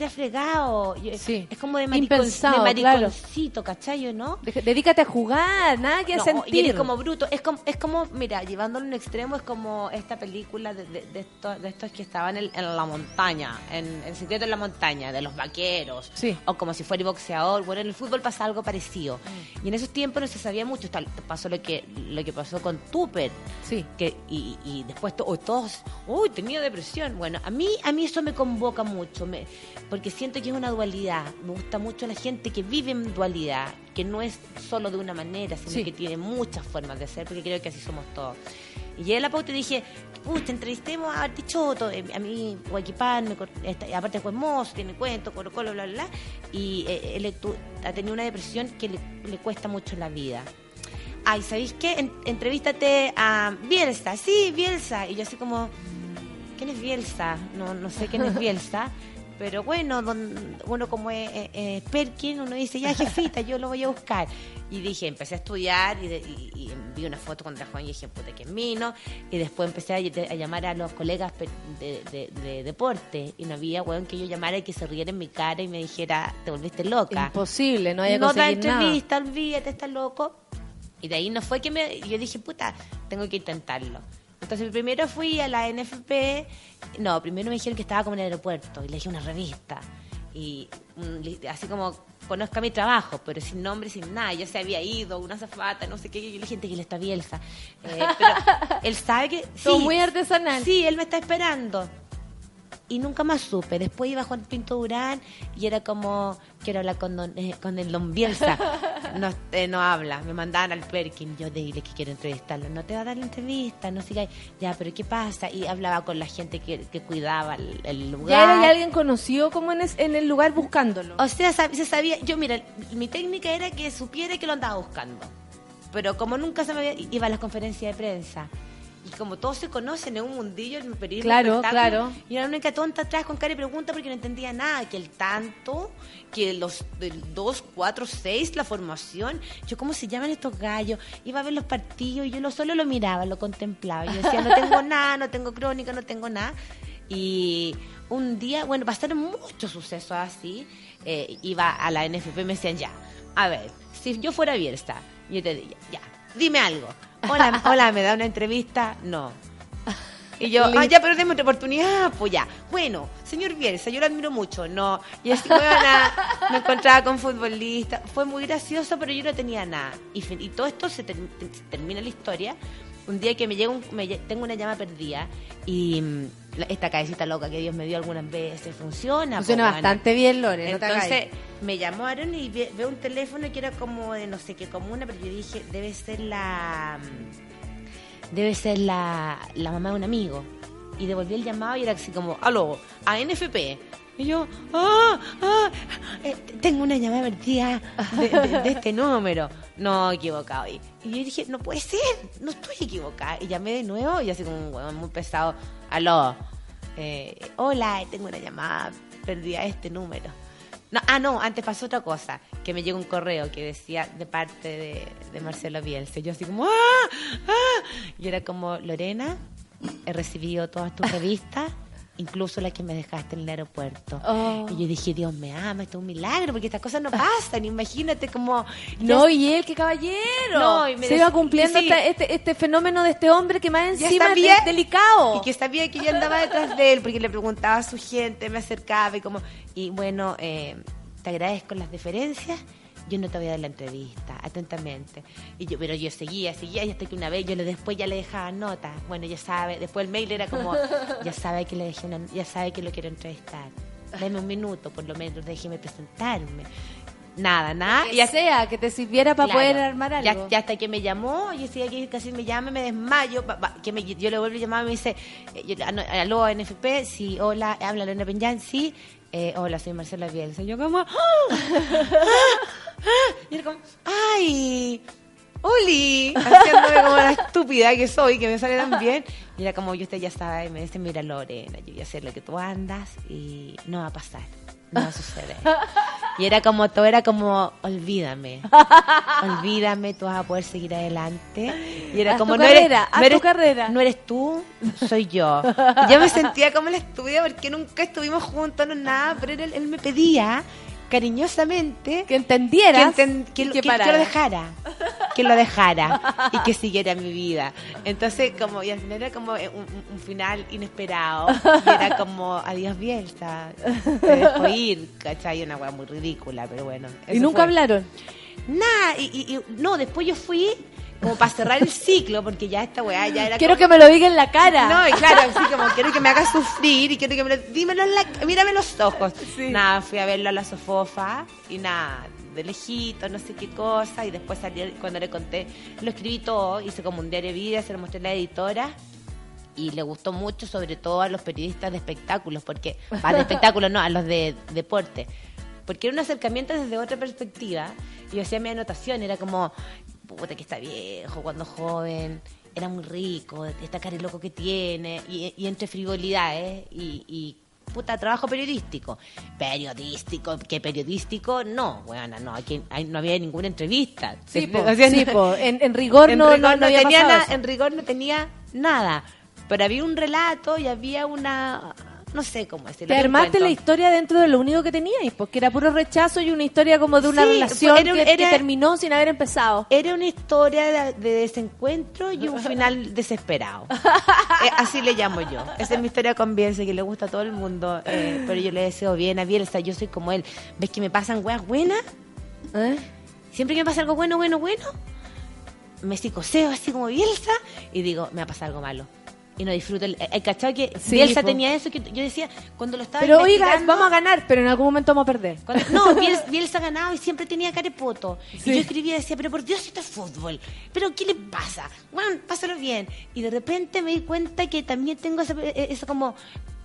era fregado. Es como de, maricon, Impensado, de claro. mariconcito, ¿cachai? ¿no? Dedícate a jugar, nada que No, sentir. y eres como bruto. Es como, es como, mira, llevándolo a un extremo, es como esta película de, de, de estos, que estaban en, en la montaña, en El secreto en la montaña, de los vaqueros. Sí. O como si fuera boxeador. Bueno, en el fútbol pasa algo parecido. Mm. Y en esos tiempos no se sabía mucho. Tal- pasó lo que, lo que pasó con Tupper. Sí. Que, y, y después to- oh, todos, uy, tenía depresión. Bueno, a mí, a mí eso me convoca mucho, me, porque siento que es una dualidad. Me gusta mucho la gente que vive en dualidad, que no es solo de una manera, sino Sí. que tiene muchas formas de ser, porque creo que así somos todos. Y llegué a la pauta y dije, pucha, entrevistemos a Artichoto, eh, a mí, me esta- aparte es mozo, tiene cuentos, Colo Colo, bla, bla, bla. Y eh, él tu- ha tenido una depresión que le, le cuesta mucho la vida. Ay, ¿sabéis qué? En- entrevístate a Bielsa. Sí, Bielsa. Y yo así como, ¿quién es Bielsa? No, no sé quién es Bielsa. Pero bueno, don- uno como es, es Perkin, uno dice, ya jefita, yo lo voy a buscar. Y dije, empecé a estudiar y, de- y- y vi una foto con Juan y dije, puta, que es Mino. Y después empecé a, ll- a llamar a los colegas de, de- de deporte. Y no había, weón, que yo llamara y que se riera en mi cara y me dijera, te volviste loca. Imposible, no hay No da entrevista, olvídate, estás loco. Y de ahí no fue que me... Yo dije, puta, tengo que intentarlo. Entonces primero fui a la NFP, no, primero me dijeron que estaba como en el aeropuerto y le dije una revista. Y mm, así como conozca mi trabajo, pero sin nombre, sin nada. Yo se había ido, una zafata, no sé qué. Y yo le dije que le está Bielsa. Eh, pero él sabe que... Todo sí, muy artesanal. Sí, él me está esperando. Y nunca más supe. Después iba Juan Pinto Durán y era como, quiero hablar con, don- eh, con el don Bielsa. No, eh, no habla. Me mandaban al Perkin. Yo dile que quiero entrevistarlo. No te va a dar la entrevista, no siga. Ya, pero ¿qué pasa? Y hablaba con la gente que, que cuidaba el, el lugar. Ya era ya alguien conocido como en, es- en el lugar buscándolo. O sea, se sabía, yo mira, mi técnica era que supiera que lo andaba buscando. Pero como nunca se me había, iba a las conferencias de prensa. Y como todos se conocen en un mundillo, en el periodismo Claro, claro. Y era la única tonta atrás con cara y pregunta porque no entendía nada. Que el tanto, que los del 2, 4, 6, la formación. Yo, ¿cómo se llaman estos gallos? Iba a ver los partidos y yo lo, solo lo miraba, lo contemplaba. Y yo decía, no tengo nada, no tengo crónica, no tengo nada. Y un día, bueno, pasaron muchos sucesos así. eh, iba a la NFP y me decían, ya, a ver, si yo fuera Bielsa, yo te diría, ya, dime algo. Hola, hola, ¿me da una entrevista? No. Y yo, ah, ya, pero déme otra oportunidad, pues ya. Bueno, señor Bielsa, yo lo admiro mucho, no. Y así, huevona, me encontraba con futbolistas. Fue muy gracioso, pero yo no tenía nada. Y, fin- y todo esto se, ter- se termina la historia. Un día que me llega un- me tengo una llama perdida y mm, esta cabecita loca que Dios me dio algunas veces funciona. Funciona po, huevona. bastante bien, Lore, no te Entonces me llamaron y ve- veo un teléfono que era como de no sé qué comuna, pero yo dije, debe ser la debe ser la, la mamá de un amigo. Y devolví el llamado y era así como, aló, a NFP. Y yo, ah, ah, eh, tengo una llamada perdida de, de- de este número. No, equivocado. Y, y yo dije, no puede ser, no estoy equivocada. Y llamé de nuevo y así como muy pesado, aló, eh, hola, tengo una llamada perdida de este número. No, ah, no, antes pasó otra cosa, que me llegó un correo que decía de parte de, Marcelo Bielsa. Yo así como, ¡ah! ¡ah! Y era como, Lorena, he recibido todas tus revistas, incluso la que me dejaste en el aeropuerto. Oh. Y yo dije, Dios me ama, esto es un milagro, porque estas cosas no pasan. Imagínate como... No, y él, qué caballero. No, y me Se iba cumpliendo sí. este, este fenómeno de este hombre que más encima es sabía- delicado. Y que sabía que yo andaba detrás de él porque le preguntaba a su gente, me acercaba y como... Y bueno, eh, te agradezco las deferencias, yo no te voy a dar la entrevista, atentamente. Y yo, pero yo seguía, seguía, y hasta que una vez yo le, después ya le dejaba notas. Bueno, ya sabe, después el mail era como, ya sabe que le dejé una, ya sabe que lo quiero entrevistar. Deme un minuto, por lo menos, déjeme presentarme. Nada, nada. Que sea, que te sirviera para Claro. poder armar algo. ya hasta que me llamó, yo decía que casi me llama, me desmayo, va, que me, yo le vuelvo a llamar, me dice, eh, yo, "Aló, aló, NFP, sí, hola, habla Lorena Peñán, sí, eh, hola, soy Marcela Bielsa. Yo como, ¡ah! ¡Ah! y era como, ¡ay! ¡Oli! Haciéndome como la estúpida que soy, que me sale tan bien. Y era como, yo usted ya sabe, y me dice, mira Lorena, yo ya sé lo que tú andas y no va a pasar, no suceder. Y era como, todo era como, olvídame, olvídame, tú vas a poder seguir adelante. Y era Haz como, tu no eres, carrera, haz no tu eres, carrera. no eres tú, soy yo. Y yo me sentía como la estúpida porque nunca estuvimos juntos, no nada, pero él, él me pedía cariñosamente Que entendieras que, enten- que, y lo- que que- que lo parara. dejara que lo dejara y que siguiera mi vida entonces como y al final era como eh, un, final inesperado y era como adiós Bielsa te dejo ir ¿cachai? una weá muy ridícula pero bueno Y nunca fue. hablaron. nada y, y- y- no después yo fui como para cerrar el ciclo porque ya esta weá ya era Quiero como- que me lo diga en la cara. no, y claro, así como quiero que me hagas sufrir y quiero que me lo, dímelo en la, mírame los ojos. Nada, fui a verlo a la sofofa y nada, de lejito, no sé qué cosa, y después salí, cuando le conté, lo escribí todo, hice como un diario de vida, se lo mostré a la editora y le gustó mucho, sobre todo a los periodistas de espectáculos, porque, a de espectáculos no, a los de deporte, porque era un acercamiento desde otra perspectiva, y yo hacía mi anotación, era como, puta que está viejo, cuando joven, era muy rico, esta cara loco que tiene, y, y entre frivolidades y, y puta trabajo periodístico. Periodístico, que periodístico, no, bueno, no, aquí hay- no había ninguna entrevista. Sí, po, O sea, sí, po. En, en rigor en no, rigor no, no había tenía nada, en rigor no tenía nada. Pero había un relato y había una, no sé cómo decirlo. Te armaste la historia dentro de lo único que teníais, porque era puro rechazo y una historia como de una Sí, relación era que, terminó sin haber empezado. Era una historia de, de desencuentro y un final desesperado. Eh, así le llamo yo. Esa es mi historia con Bielsa, que le gusta a todo el mundo. eh, pero yo le deseo bien a Bielsa, yo soy como él. ¿Ves que me pasan weas buenas? ¿Eh? Siempre que me pasa algo bueno, bueno, bueno, me psicoseo así como Bielsa y digo, me va a pasar algo malo. Y no disfruto. El, el cachado que Sí, Bielsa po. tenía eso que yo decía cuando lo estaba Pero oiga, vamos a ganar, pero en algún momento vamos a perder. cuando- no, Bielsa, Bielsa ganaba y siempre tenía carepoto. Sí. Y yo escribía y decía, pero por Dios, esto es fútbol. ¿Pero qué le pasa? Bueno, pásalo bien. Y de repente me di cuenta que también tengo ese- eh, eso como...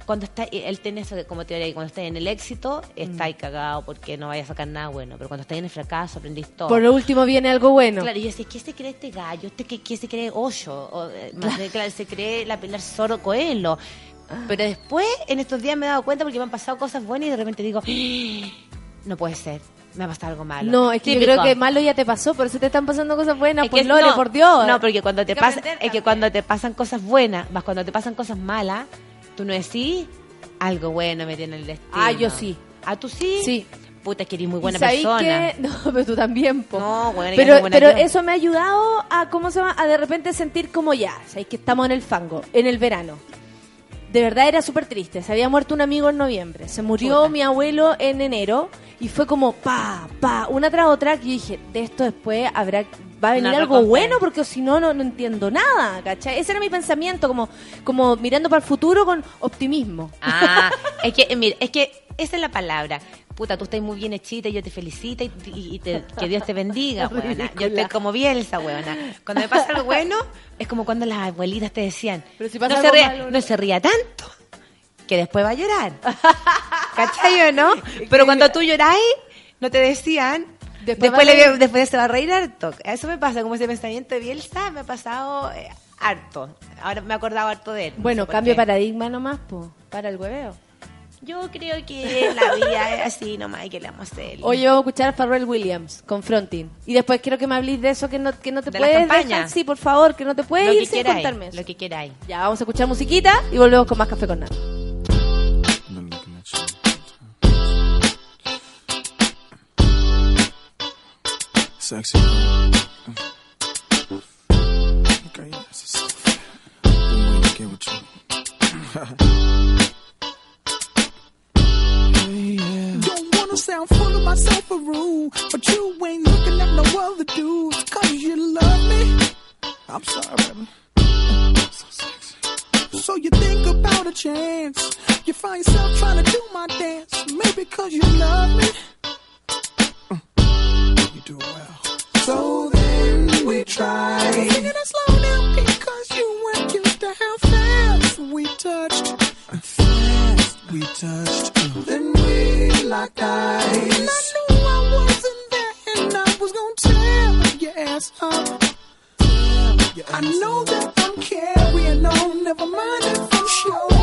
Cuando está, él tiene eso como teoría, que cuando está en el éxito, está ahí cagado porque no vaya a sacar nada bueno. Pero cuando está en el fracaso, aprendís todo. Por lo último viene algo bueno. Claro, y yo decía, ¿qué se cree este gallo? ¿Este qué, qué se cree Hoyo? O, eh, más claro, se cree la Pilar Zorro Coelho. Pero después, en estos días me he dado cuenta porque me han pasado cosas buenas y de repente digo, "Ah, no puede ser, me ha pasado algo malo. No, es que yo creo que malo ya te pasó, por eso te están pasando cosas buenas, Es por Lore, no, por Dios. No, porque cuando te pasa, es que cuando te pasan cosas buenas, más cuando te pasan cosas malas, tú no decís algo bueno me tiene el destino. Ah, yo sí. ¿Ah, tú sí? Sí. Puta, es que eres muy buena ¿Y sabéis persona. No, pero tú también, po. No, bueno, pero, buena pero yo. eso me ha ayudado a, ¿cómo se llama? A de repente sentir como ya, ¿sabéis que estamos en el fango, en el verano? De verdad era súper triste. Se había muerto un amigo en noviembre. Se murió Puta. mi abuelo en enero. Y fue como pa, pa, una tras otra. Que yo dije, de esto después habrá, va a venir algo bueno porque si no, no, no entiendo nada, ¿cachai? Ese era mi pensamiento, como, como mirando para el futuro con optimismo. Ah, es que, mira, es que esa es la palabra. Puta, tú estás muy bien hechita y yo te felicito y, te- que Dios te bendiga, weona. Yo estoy como Bielsa, weona. Cuando me pasa algo bueno, es como cuando las abuelitas te decían, Pero si pasa no, se ría, malo, no no. se ría tanto, que después va a llorar. ¿Cachai o no? Pero cuando tú lloráis, no te decían... Después Después, le- después se va a reír harto. Eso me pasa, como ese pensamiento de Bielsa me ha pasado eh, harto. Ahora me he acordado harto de él. no Bueno, sé cambio de paradigma nomás, po, para el hueveo. Yo creo que la vida es así nomás y que le vamos a hacer. Hoy vamos a escuchar a Pharrell Williams, Confronting. Y después quiero que me hables de eso que no, que no te De puedes dejar. Sí, por favor, que no te puedes lo ir que sin queráis, contarme eso. lo que queráis. Ya, vamos a escuchar musiquita y volvemos con más Café con you. Sexy. Okay, yeah, that's a selfie. Been waiting to get with you. Sound full of myself or rude, but you ain't looking at no other dudes. Cause you love me. I'm sorry, baby. So you think about a chance, you find yourself trying to do my dance. Maybe cause you love me. Mm. You do well. So then we try. Sing it slow down because you weren't used to how fast we touched. We touched. Then we locked eyes. And I knew I wasn't there and I was gonna tear your ass up. I know that I'm carrying on. Never mind if I'm showing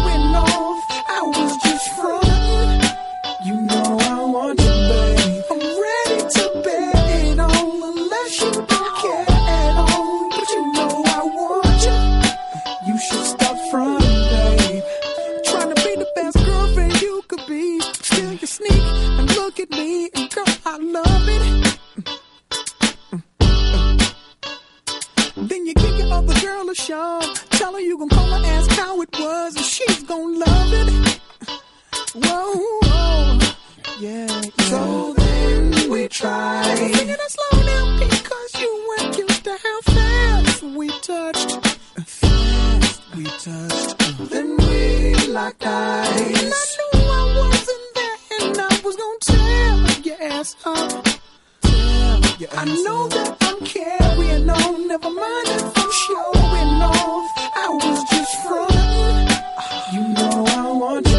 a shove. Tell her you gon' call her, ask how it was, and she's gon' love it. Whoa, whoa. Yeah, yeah. So then we try. Sing it slow down because you weren't used to how fast we touched. Fast we touched. Then we locked eyes. And I knew I wasn't there, and I was gonna tear your ass up. I know that I'm carrying on. Never mind if I'm showing off. I was just frontin'. You know I want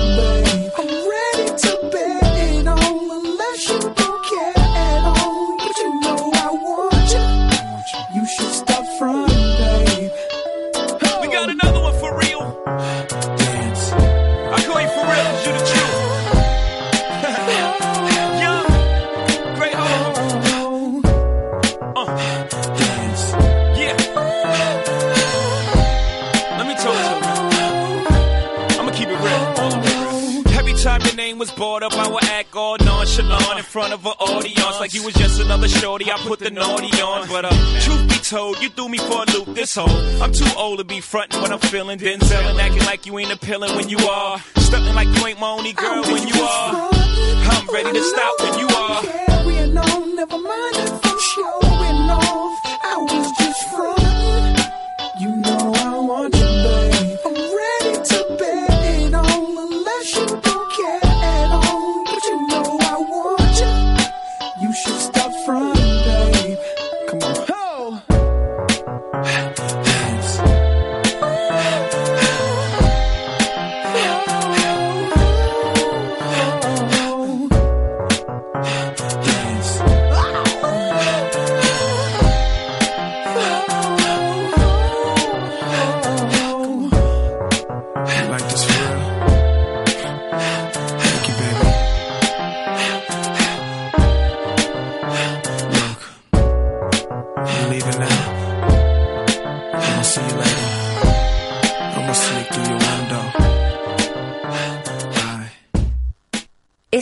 brought up, I would act all nonchalant in front of an audience like you was just another shorty. I put the naughty on, but uh, truth be told, you threw me for a loop this whole. I'm too old to be frontin' what I'm feeling. Denzel and acting like you ain't appealing when you are. Stuntin' like you ain't my only girl when you are. I'm ready to stop when you are. Carrying on, never mind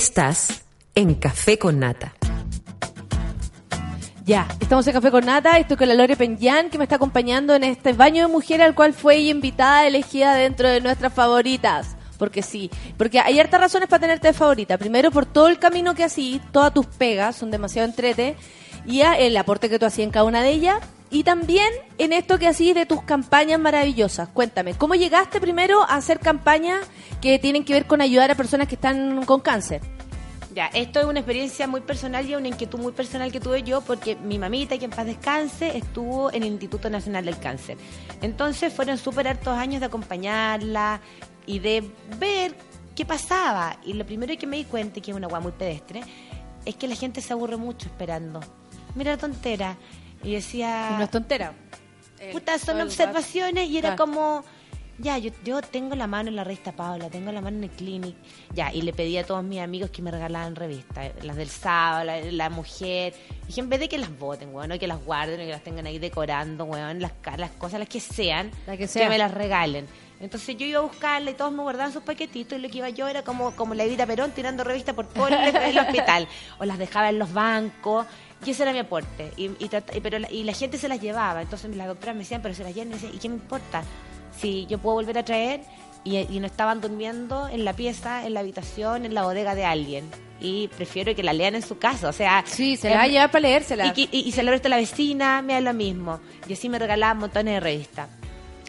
Estás en Café con Nata. Ya, estamos en Café con Nata, estoy con la Lore Penyan que me está acompañando en este baño de mujer al cual fue invitada, elegida dentro de nuestras favoritas. Porque sí, porque hay hartas razones para tenerte de favorita. Primero, por todo el camino que así, todas tus pegas son demasiado entrete, y el aporte que tú hacías en cada una de ellas, y también en esto que hacís de tus campañas maravillosas. Cuéntame, ¿cómo llegaste primero a hacer campañas que tienen que ver con ayudar a personas que están con cáncer? Ya, esto es una experiencia muy personal y una inquietud muy personal que tuve yo porque mi mamita, que en paz descanse, estuvo en el Instituto Nacional del Cáncer. Entonces fueron súper hartos años de acompañarla y de ver qué pasaba. Y lo primero que me di cuenta, que es una guay muy pedestre, es que la gente se aburre mucho esperando. Mira la tontera. Y decía... No es tontera. Puta, son observaciones y era Claro. como, ya, yo, yo tengo la mano en la revista Paula, tengo la mano en el clinic, ya, y le pedí a todos mis amigos que me regalaran revistas, las del sábado, la, la mujer, dije, en vez de que las voten, weón, o que las guarden, o que las tengan ahí decorando, weón, las, las cosas, las que sean, La que sea. me las regalen. Entonces yo iba a buscarla y todos me guardaban sus paquetitos y lo que iba yo era como, como la Evita Perón tirando revistas por todo el, el hospital. O las dejaba en los bancos y ese era mi aporte. Y, y, y pero la, y la gente se las llevaba. Entonces las doctoras me decían, pero se las llevan. Y, me decían, ¿y qué me importa? Si yo puedo volver a traer y, y no estaban durmiendo en la pieza, en la habitación, en la bodega de alguien. Y prefiero que la lean en su casa. O sea, Sí, se la va a llevar para leérsela. y, y- y se la presta a la vecina, me da lo mismo. Y así me regalaban montones de revistas.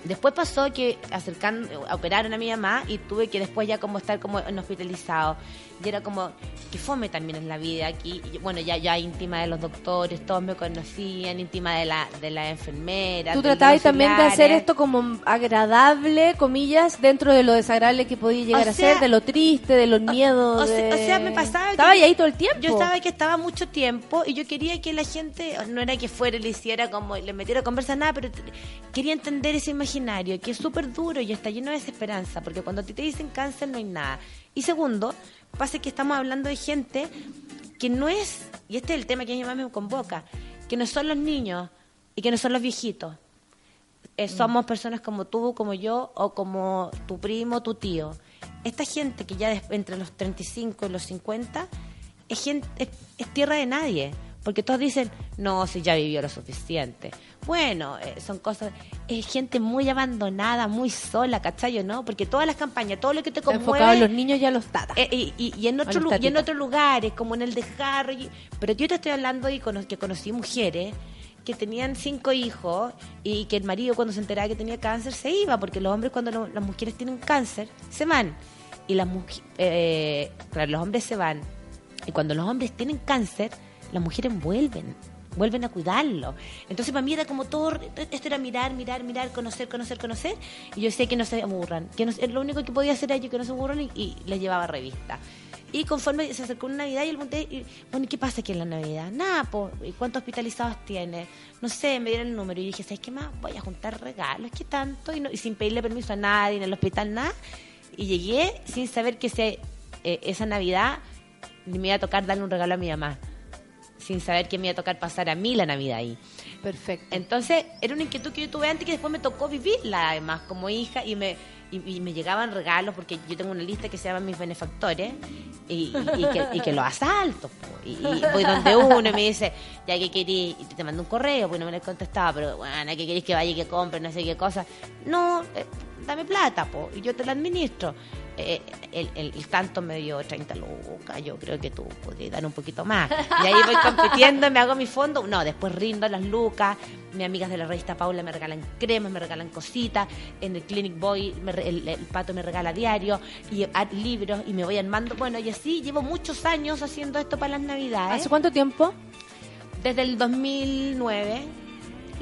Después pasó que acercando, operaron a mi mamá y tuve que después ya como estar como en hospitalizado. Y era como que fome también en la vida aquí. Y, bueno, ya ya íntima de los doctores, todos me conocían, íntima de la de la enfermera. Tú tratabas también de hacer esto como agradable, comillas, dentro de lo desagradable que podía llegar O a sea- ser, de lo triste, de los miedos. O sea, de- o sea, me pasaba que Estaba yo- ahí todo el tiempo. Yo estaba que estaba mucho tiempo y yo quería que la gente, no era que fuera y le hiciera como, le metiera conversa, nada, pero quería entender ese imaginario, que es súper duro y está lleno de desesperanza, porque cuando a ti te dicen cáncer no hay nada. Y segundo, pasa que estamos hablando de gente que no es, y este es el tema que a mi mamá me convoca, que no son los niños y que no son los viejitos. Eh, somos personas como tú, como yo, o como tu primo, tu tío. Esta gente que ya entre los 35 y los 50 es, gente, es, es tierra de nadie. Porque todos dicen, no, si ya vivió lo suficiente. Bueno, eh, son cosas. Es gente muy abandonada, muy sola, ¿cachayo? ¿No? Porque todas las campañas, todo lo que te conmueve. enfocado en los niños y a los tatas. Eh, y, y- y en otro, y en otros lugares, como en el de Harry. Pero yo te estoy hablando y cono- que conocí mujeres que tenían cinco hijos y que el marido cuando se enteraba que tenía cáncer se iba, porque los hombres cuando lo- las mujeres tienen cáncer se van. Y las mujeres, claro, los hombres se van. Y cuando los hombres tienen cáncer, las mujeres vuelven, vuelven a cuidarlo. Entonces para mí era como todo, esto era mirar, mirar, mirar, conocer, conocer, conocer. Y yo sé que no se aburran, que no, lo único que podía hacer era yo que no se aburran y, y les llevaba revista. Y conforme se acercó una Navidad y el pregunté, y, bueno, ¿y qué pasa aquí en la Navidad? Nada, po, ¿y cuántos hospitalizados tiene? No sé, me dieron el número y dije, ¿sabes qué más? Voy a juntar regalos, ¿qué tanto? Y, no- y sin pedirle permiso a nadie, en el hospital, nada. Y llegué sin saber que ese, eh, esa Navidad me iba a tocar darle un regalo a mi mamá. Sin saber que me iba a tocar pasar a mí la Navidad ahí. Perfecto. Entonces, era una inquietud que yo tuve antes que después me tocó vivirla, además, como hija, y me, y, y me llegaban regalos, porque yo tengo una lista que se llama Mis Benefactores, y, y- y que, y que los asalto. po. Y, voy donde uno y me dice, ya que querís, y te mando un correo, pues no me lo contestaba, pero bueno, que querés que vaya y que compre, no sé qué cosa. No, eh, dame plata, po, y yo te la administro. Eh, el, el- el tanto me dio 30 lucas, yo creo que tú podrías dar un poquito más. Y ahí voy compitiendo, me hago mi fondo. No, después rindo las lucas. Mis amigas de la revista Paula me regalan cremas, me regalan cositas. En el Clinic Boy me el, el pato me regala diario y libros y me voy armando. Bueno, y así llevo muchos años haciendo esto para las Navidades. ¿Hace cuánto tiempo? Desde el 2009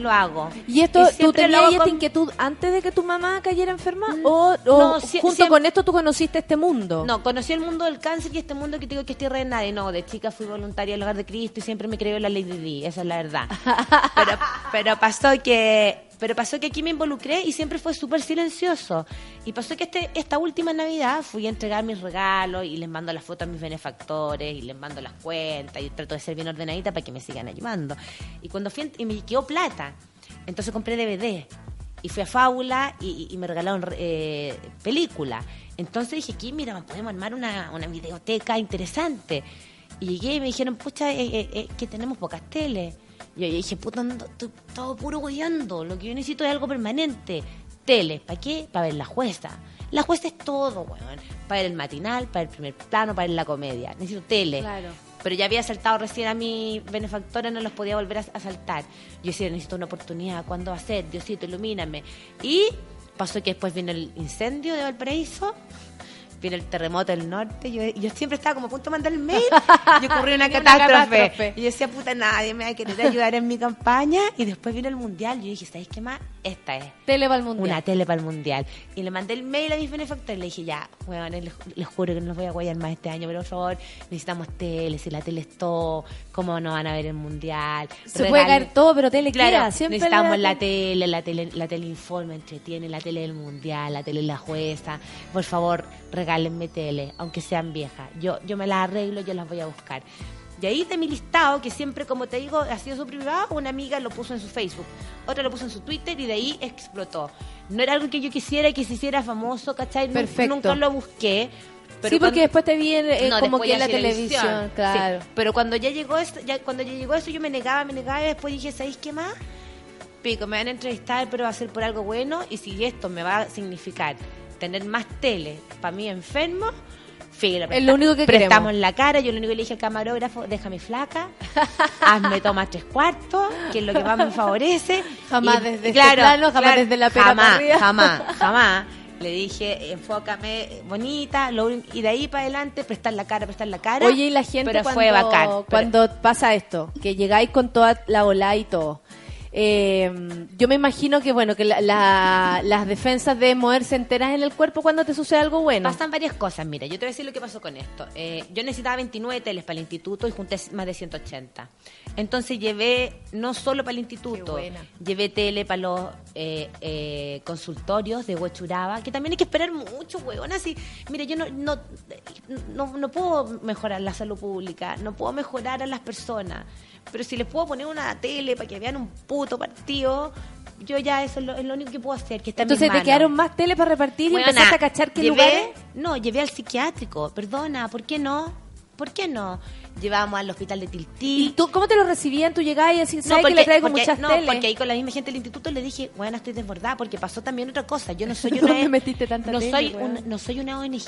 lo hago. ¿Y esto, tú siempre lo tenías esta con- inquietud antes de que tu mamá cayera enferma? ¿O, o no, si- junto con esto tú conociste este mundo? No, conocí el mundo del cáncer y este mundo que te digo que es tierra de nadie. No, de chica fui voluntaria del hogar de Cristo y siempre me creo en la Lady Di, esa es la verdad. Pero, pero pasó que pero pasó que aquí me involucré y siempre fue súper silencioso. Y pasó que este, esta última Navidad fui a entregar mis regalos y les mando las fotos a mis benefactores y les mando las cuentas y trato de ser bien ordenadita para que me sigan ayudando. Y cuando fui, y me quedó plata, entonces compré DVD y fui a Fábula y, y me regalaron eh, película. Entonces dije, aquí mira, podemos armar una, una videoteca interesante. Y llegué y me dijeron, pucha, eh, eh, eh, que tenemos pocas teles. Y yo dije, puta, ando- estoy todo puro guiando. Lo que yo necesito es algo permanente. Tele, ¿para qué? Para ver la jueza. La jueza es todo, weón. Para ver el matinal, para el primer plano, para ver la comedia. Necesito tele. Claro. Pero ya había saltado recién a mi benefactora, no los podía volver a, a saltar. Yo decía, necesito una oportunidad, ¿cuándo va a ser? Diosito, ilumíname. Y pasó que después vino el incendio de Valparaíso, vino el terremoto del norte, yo, yo siempre estaba como a punto de mandar el mail y ocurrió una Una catástrofe. Y yo decía, puta, nadie me va a querer ayudar en mi campaña. Y después vino el mundial, yo dije, ¿sabes qué más? Esta es. Tele para el mundial. Una tele para el mundial. Y le mandé el mail a mis benefactores. Le dije, ya, weón, les, les juro que no los voy a guayar más este año, pero por favor, necesitamos tele. Si la tele es todo, ¿cómo no van a ver el mundial? Se puede caer todo, pero tele Claro, queda. Siempre necesitamos la- la tele, la tele, la tele informa, entretiene, la tele del mundial, la tele de la jueza. Por favor, regálenme tele, aunque sean viejas. Yo, yo me las arreglo, yo las voy a buscar. Y ahí de mi listado, que siempre, como te digo, ha sido su privado, una amiga lo puso en su Facebook, otra lo puso en su Twitter y de ahí explotó. No era algo que yo quisiera que se hiciera famoso, ¿cachai? Perfecto. Nunca lo busqué. sí, porque cuando- después te vi en- eh, no, como que en la sí, televisión, sí. claro. Pero cuando ya llegó esto, ya cuando ya llegó eso yo me negaba, me negaba y después dije, ¿sabéis qué más? Pico, me van a entrevistar, pero va a ser por algo bueno y si esto me va a significar tener más tele para mí enfermo, Filo, Es lo único que prestamos queremos. la cara. Yo lo único que le dije al camarógrafo, déjame flaca, hazme toma tres cuartos, que es lo que más me favorece. Jamás Y- desde este claro, plano, jamás claro, desde la pera Jamás, jamás, jamás. Le dije, enfócame bonita, lo y de ahí para adelante prestar la cara, prestar la cara. Oye, y la gente pero cuando, fue bacán. Pero- cuando pasa esto, que llegáis con toda la ola y todo. Eh, yo me imagino que bueno que la- la- las defensas deben moverse enteras en el cuerpo cuando te sucede algo bueno. Pasan varias cosas, mira, yo te voy a decir lo que pasó con esto. Eh, yo necesitaba 29 teles para el instituto y junté más de 180. Entonces llevé, no solo para el instituto, llevé tele para los eh, eh, consultorios de Huechuraba, que también hay que esperar mucho, weón. Así, mira, yo no, no, no, no puedo mejorar la salud pública, no puedo mejorar a las personas, pero si les puedo poner una tele para que vean un puto partido, yo ya eso es lo, es lo único que puedo hacer, que está en mis Entonces te quedaron más tele para repartir y empezaste a cachar qué llevé- lugares. No, llevé al psiquiátrico, perdona, ¿por qué no? ¿Por qué no? Llevamos al hospital de Tiltil. ¿Y tú cómo te lo recibían? Tú llegabas y decías, ¿sabes que le traigo porque- muchas no, teles? porque ahí con la misma gente del instituto le dije, bueno, estoy desbordada, porque pasó también otra cosa. Yo no soy una... ¿Dónde metiste tanta no tele, soy weón? un- No soy una ONG,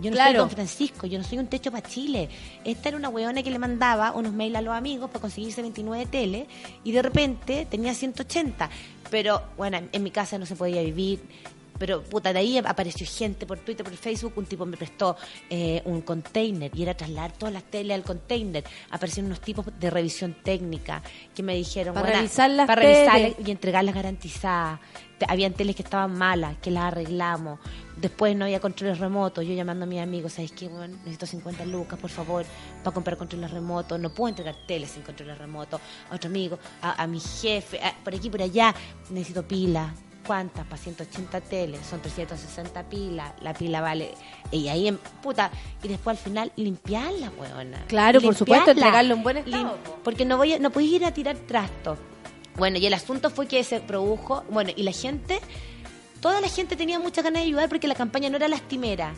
yo no Claro. soy Don Francisco, yo no soy un techo para Chile. Esta era una weona que le mandaba unos mails a los amigos para conseguirse 29 tele y de repente tenía 180. Pero, bueno, en mi casa no se podía vivir. Pero, puta, de ahí apareció gente por Twitter, por Facebook. Un tipo me prestó eh, un container y era trasladar todas las teles al container. Aparecieron unos tipos de revisión técnica que me dijeron, Para "Buena, revisar las para revisarlas teles". y entregarlas garantizadas. Habían teles que estaban malas, que las arreglamos. Después no había controles remotos. Yo llamando a mis amigos, ¿sabes qué? Bueno, necesito 50 lucas, por favor, para comprar controles remotos. No puedo entregar teles sin controles remotos. A otro amigo, a, a mi jefe, a- por aquí, por allá. Necesito pilas. ¿Cuántas? Para 180 teles. Son 360 pilas. La pila vale. Y ahí, en, puta. Y después al final, limpiarla, weona. Claro, por supuesto, entregarlo en buen estado, Porque no voy a, no podéis ir a tirar trastos. Bueno, y el asunto fue que se produjo, bueno, y la gente, toda la gente tenía muchas ganas de ayudar porque la campaña no era lastimera.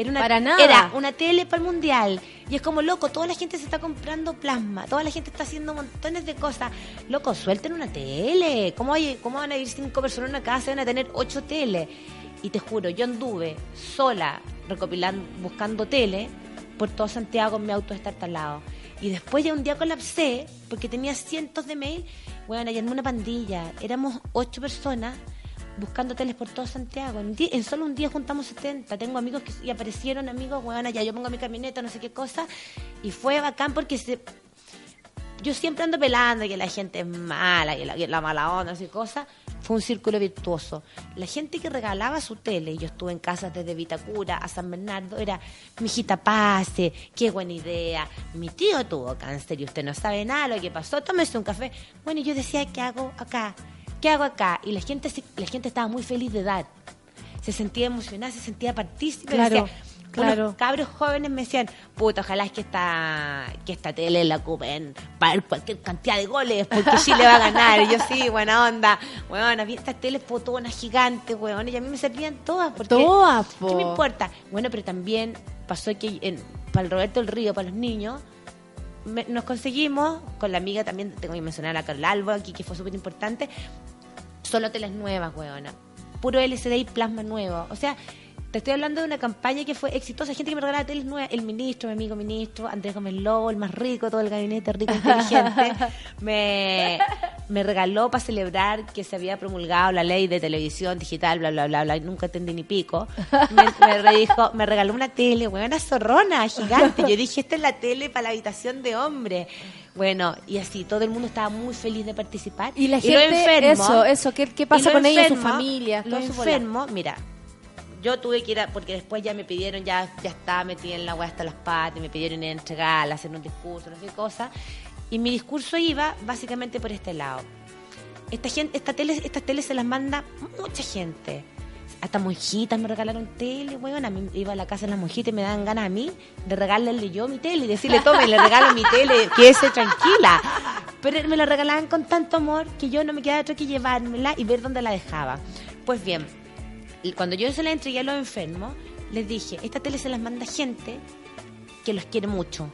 Era una, Para nada. Era una tele para el mundial. Y es como, loco, toda la gente se está comprando plasma, toda la gente está haciendo montones de cosas. Loco, suelten una tele. ¿Cómo, hay, cómo van a ir cinco personas en una casa y van a tener ocho teles? Y te juro, yo anduve sola recopilando, buscando tele por todo Santiago en mi auto estartalado. Y después ya un día colapsé porque tenía cientos de mails. Bueno, armé una pandilla. Éramos ocho personas buscando teles por todo Santiago. En, en solo un día juntamos 70. Tengo amigos que y aparecieron amigos, bueno, ya yo pongo mi camioneta, no sé qué cosa. Y fue bacán porque yo siempre ando pelando que la gente es mala, que la, mala onda, así cosas. Fue un círculo virtuoso. La gente que regalaba su tele, yo estuve en casas desde Vitacura a San Bernardo, era, mi hijita pase, qué buena idea. Mi tío tuvo cáncer y usted no sabe nada lo que pasó, tómese un café. Bueno, yo decía, ¿qué hago acá? ¿Qué hago acá? Y la gente, la gente estaba muy feliz de dar. Se sentía emocionada, se sentía partícipe. Claro, decía, claro. unos cabros jóvenes me decían, puta, ojalá es que esta, que esta tele la ocupen para ver cualquier cantidad de goles, porque Chile va a ganar. Y yo sí, buena onda. Bueno, vi estas teles potonas gigantes, weón, y a mí me servían todas. Porque, Todas, po. ¿Qué me importa? Bueno, pero también pasó que en- para el Roberto del Río, para los niños, me- nos conseguimos, con la amiga también, tengo que mencionar a Carla Alba aquí, que fue súper importante, solo teles nuevas, weona. Puro LCD y plasma nuevo. O sea, te estoy hablando de una campaña que fue exitosa. Gente que me regalaba teles nuevas. El ministro, mi amigo ministro, Andrés Gómez Lobo, el más rico, todo el gabinete rico, inteligente, me, me regaló para celebrar que se había promulgado la ley de televisión digital, bla, bla, bla, bla. y Nunca entendí ni pico. Me, me, redijo- me regaló una tele, weona zorrona, gigante. Yo dije, esta es la tele para la habitación de hombre. Bueno, y así, todo el mundo estaba muy feliz de participar. Y la los gente, eso, eso, ¿qué, qué pasa y con ellos, su bola? enfermos, mira, yo tuve que ir a, porque después ya me pidieron, ya, ya estaba metida en la weá hasta las patas, me pidieron ir a entregarla, hacer un discurso, no sé qué cosa. Y mi discurso iba básicamente por este lado. Esta gente, esta tele, estas teles se las manda mucha gente. Hasta monjitas me regalaron tele, weón. A mí iba a la casa de las monjitas y me daban ganas a mí de regalarle yo mi tele y decirle, tome, le regalo mi tele, quédese tranquila. Pero me la regalaban con tanto amor que yo no me quedaba otro que llevármela y ver dónde la dejaba. Pues bien, cuando yo se la entregué a los enfermos, les dije, esta tele se las manda gente que los quiere mucho,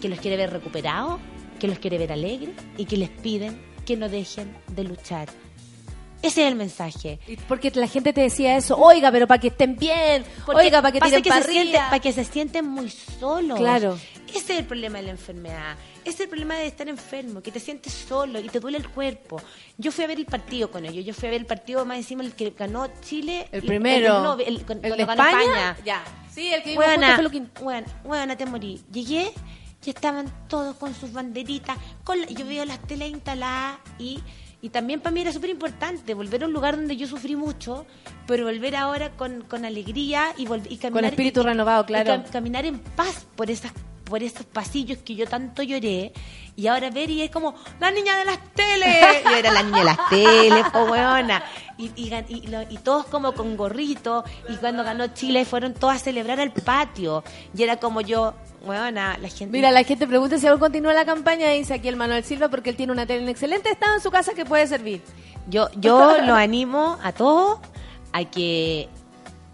que los quiere ver recuperados, que los quiere ver alegres y que les piden que no dejen de luchar. Ese es el mensaje. Porque la gente te decía eso, oiga, pero para que estén bien, Porque oiga, para que tiren que se siente, arriba. para que se sienten muy solos. Claro. Ese es el problema de la enfermedad. Ese es el problema de estar enfermo, que te sientes solo y te duele el cuerpo. Yo fui a ver el partido con ellos. Yo fui a ver el partido más encima el que ganó Chile. El primero. no, el, ¿El cuando de ganó España? Ya. Sí, el que vimos Luquín. huevona, huevona, te morí. Llegué y estaban todos con sus banderitas. Con la- yo veo las telas instaladas y, y también para mí era súper importante volver a un lugar donde yo sufrí mucho, pero volver ahora con, con alegría y, y caminar. espíritu y- renovado, y claro. cam- caminar en paz por esas por esos pasillos que yo tanto lloré y ahora ver y es como la niña de las teles. Yo era la niña de las teles po weona. Y, y, todos como con gorrito y cuando ganó Chile fueron todos a celebrar al patio. Y era como yo weona la gente Mira, la gente pregunta si aún continúa la campaña, dice aquí el Manuel Silva, porque él tiene una tele en excelente estado en su casa que puede servir. Yo, yo lo animo a todos a que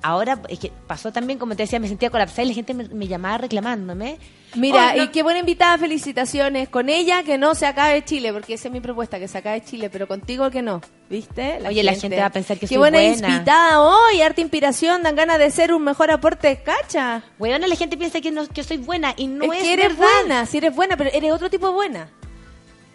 ahora, es que pasó también, como te decía, me sentía colapsada y la gente me, me llamaba reclamándome. Mira, Oh, no- y qué buena invitada, felicitaciones con ella, que no se acabe Chile, porque esa es mi propuesta, que se acabe Chile, pero contigo que no, ¿viste? Oye, la gente va a pensar que Qué soy buena, buena. invitada hoy, harta inspiración, dan ganas de ser un mejor aporte, cacha. Weona, la gente piensa que, no, que soy buena y no es es, que eres verdad. buena, si eres buena, pero eres otro tipo buena.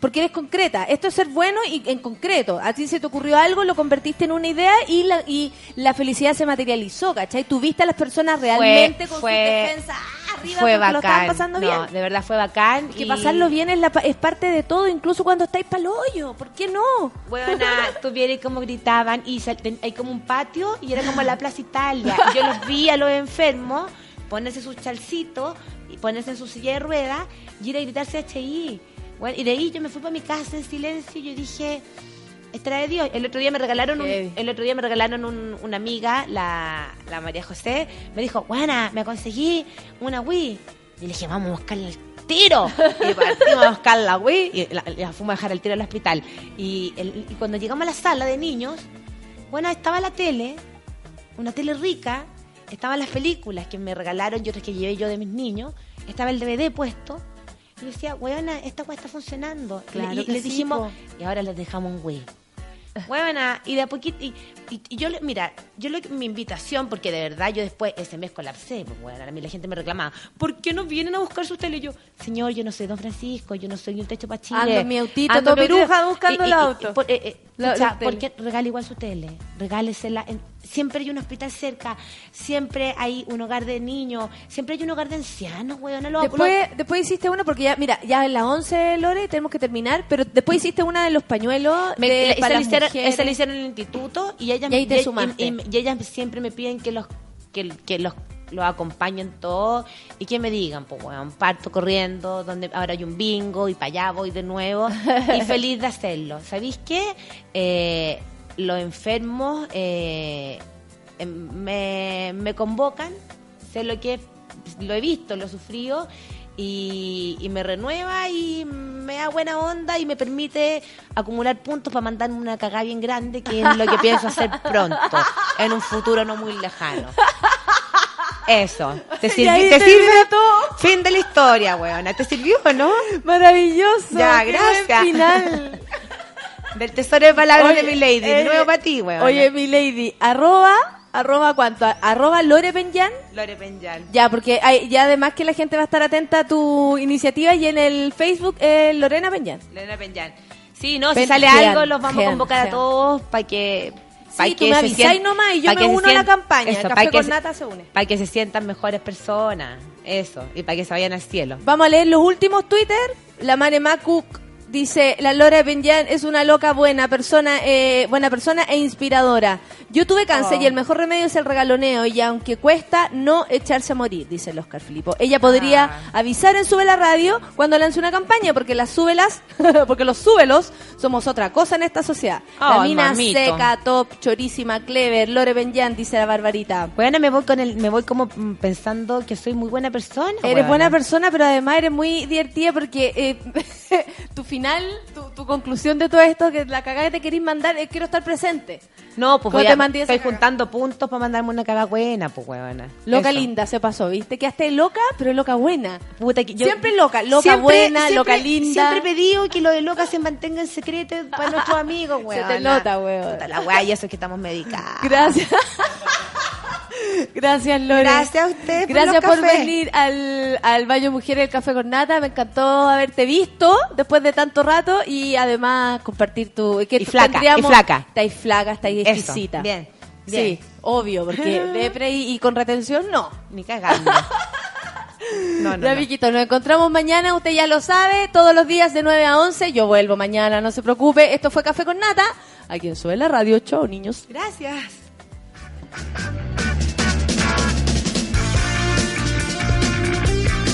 Porque eres concreta. Esto es ser bueno y en concreto. A ti se te ocurrió algo, lo convertiste en una idea y la, y la felicidad se materializó, ¿cachai? Tuviste a las personas realmente con fue- sus defensas ah, arriba fue bacán. lo estaban pasando No, bien. de verdad fue bacán. Que y- pasarlo bien es, la, es parte de todo, incluso cuando estáis pa'l hoyo. ¿Por qué no? Buena, tú vieras cómo gritaban y sal- hay como un patio y era como la Plaza Italia. Y yo los vi a los enfermos ponerse sus chalcitos y ponerse en su silla de ruedas y ir a gritarse HI. Bueno, y de ahí yo me fui para mi casa en silencio y yo dije, esta de Dios. El otro día me regalaron un- el otro día me regalaron un- una amiga, la, la María José, me dijo, buena, me conseguí una Wii. Y le dije, vamos a buscarla al tiro. Y partimos a buscar la Wii y la, la fuimos a dejar al tiro al hospital. Y, el- y cuando llegamos a la sala de niños, bueno, estaba la tele, una tele rica, estaban las películas que me regalaron y otras que llevé yo de mis niños, estaba el DVD puesto. Y decía, weona, esta weá está funcionando. Y le- Claro y que les sí, dijimos, po. y ahora les dejamos un Wii. Huevona, y de a poquito, y, y- y yo, le- mira, yo le- mi invitación, porque de verdad yo después ese mes colapsé, pues bueno, a mí la gente me reclamaba, ¿por qué no vienen a buscar su tele? Y yo, señor, yo no soy Don Francisco, yo no soy un techo para Chile. Ando mi autito, Ando mi autito". piruja buscando el auto. por- eh, eh, La- pucha, la tele. ¿por qué regala igual su tele? Regálesela. en- siempre hay un hospital cerca, siempre hay un hogar de niños, siempre hay un hogar de ancianos, weón. Lo, Después, después hiciste una, porque ya, mira, ya en las 11, Lore, tenemos que terminar, pero después hiciste una de los pañuelos Me- de, para esa, las hicieron, esa la hicieron en el instituto y ellas, Y ahí te y- sumaste. y- y ellas siempre me piden que los que, que los los acompañen todos y que me digan, pues bueno, parto corriendo, donde ahora hay un bingo y para allá voy de nuevo y feliz de hacerlo. ¿Sabéis qué? Eh, los enfermos eh, em, me, me convocan, sé lo que lo he visto, lo he sufrido y, y me renueva y me da buena onda y me permite acumular puntos para mandarme una cagada bien grande que es lo que pienso hacer pronto, en un futuro no muy lejano. Eso. ¿Te, sirvi- te termina sirve? todo. Fin de la historia, weona. ¿Te sirvió o no? Maravilloso. Ya, gracias. final. Del tesoro de palabras Oye, de mi lady. eh, nuevo para ti, weona. Oye, mi lady, arroba, arroba cuánto, arroba Lore Benyan. Lore Penjal. Ya, porque hay, ya además que la gente va a estar atenta a tu iniciativa y en el Facebook eh, Lorena Benyan. Lorena Penjal. Sí, no, si sale Jean, algo, los vamos a Jean, convocar a todos para que. pa' Sí, tú que me se avisáis nomás y yo me uno a la campaña. Eso, Café con se- nata se une. Para que se sientan mejores personas. Eso. Y para que se vayan al cielo. Vamos a leer los últimos Twitter. La Mare Macu dice, la Lore Benyan es una loca buena persona, eh, buena persona e inspiradora. Yo tuve cáncer Oh. y el mejor remedio es el regaloneo y aunque cuesta no echarse a morir, dice el Oscar Filipo. Ella podría Ah. avisar en Sube la Radio cuando lance una campaña porque las súbelas, porque los súbelos somos otra cosa en esta sociedad. la Ay, mina mamito. seca, top, chorísima, clever, Lore Benyan, dice la Barbarita. Bueno, me voy con el, me voy como mm, pensando que soy muy buena persona. Eres buena persona, pero además eres muy divertida porque eh, tu final, tu, tu conclusión de todo esto, que la cagada que te querís mandar es quiero estar presente. No, pues ¿Cómo voy te mandé estoy juntando puntos para mandarme una caga buena, pues huevona. Loca Eso. linda se pasó, ¿viste? Quedaste loca, pero loca buena. Puta, que yo- Siempre loca, loca Siempre- buena, siempre- loca linda. Siempre he pedido que lo de loca se mantenga en secreto para nuestros amigos, Se huevona. te nota, huevona. Puta, la weá, y eso es que estamos medicados. Gracias. Gracias, Lore. Gracias a usted por Gracias por venir al, al Baño Mujer el Café con Nata. Me encantó haberte visto después de tanto rato y además compartir tu... Que Y flaca, y flaca. Estáis flaca, estáis Eso, exquisita. bien, Sí, bien. obvio, porque depre y, y con retención no. Ni cagando. No, no, no. Nos encontramos mañana, usted ya lo sabe, todos los días de 9 a 11. Yo vuelvo mañana, no se preocupe. Esto fue Café con Nata, aquí en Suela Radio. Chao, niños. Gracias.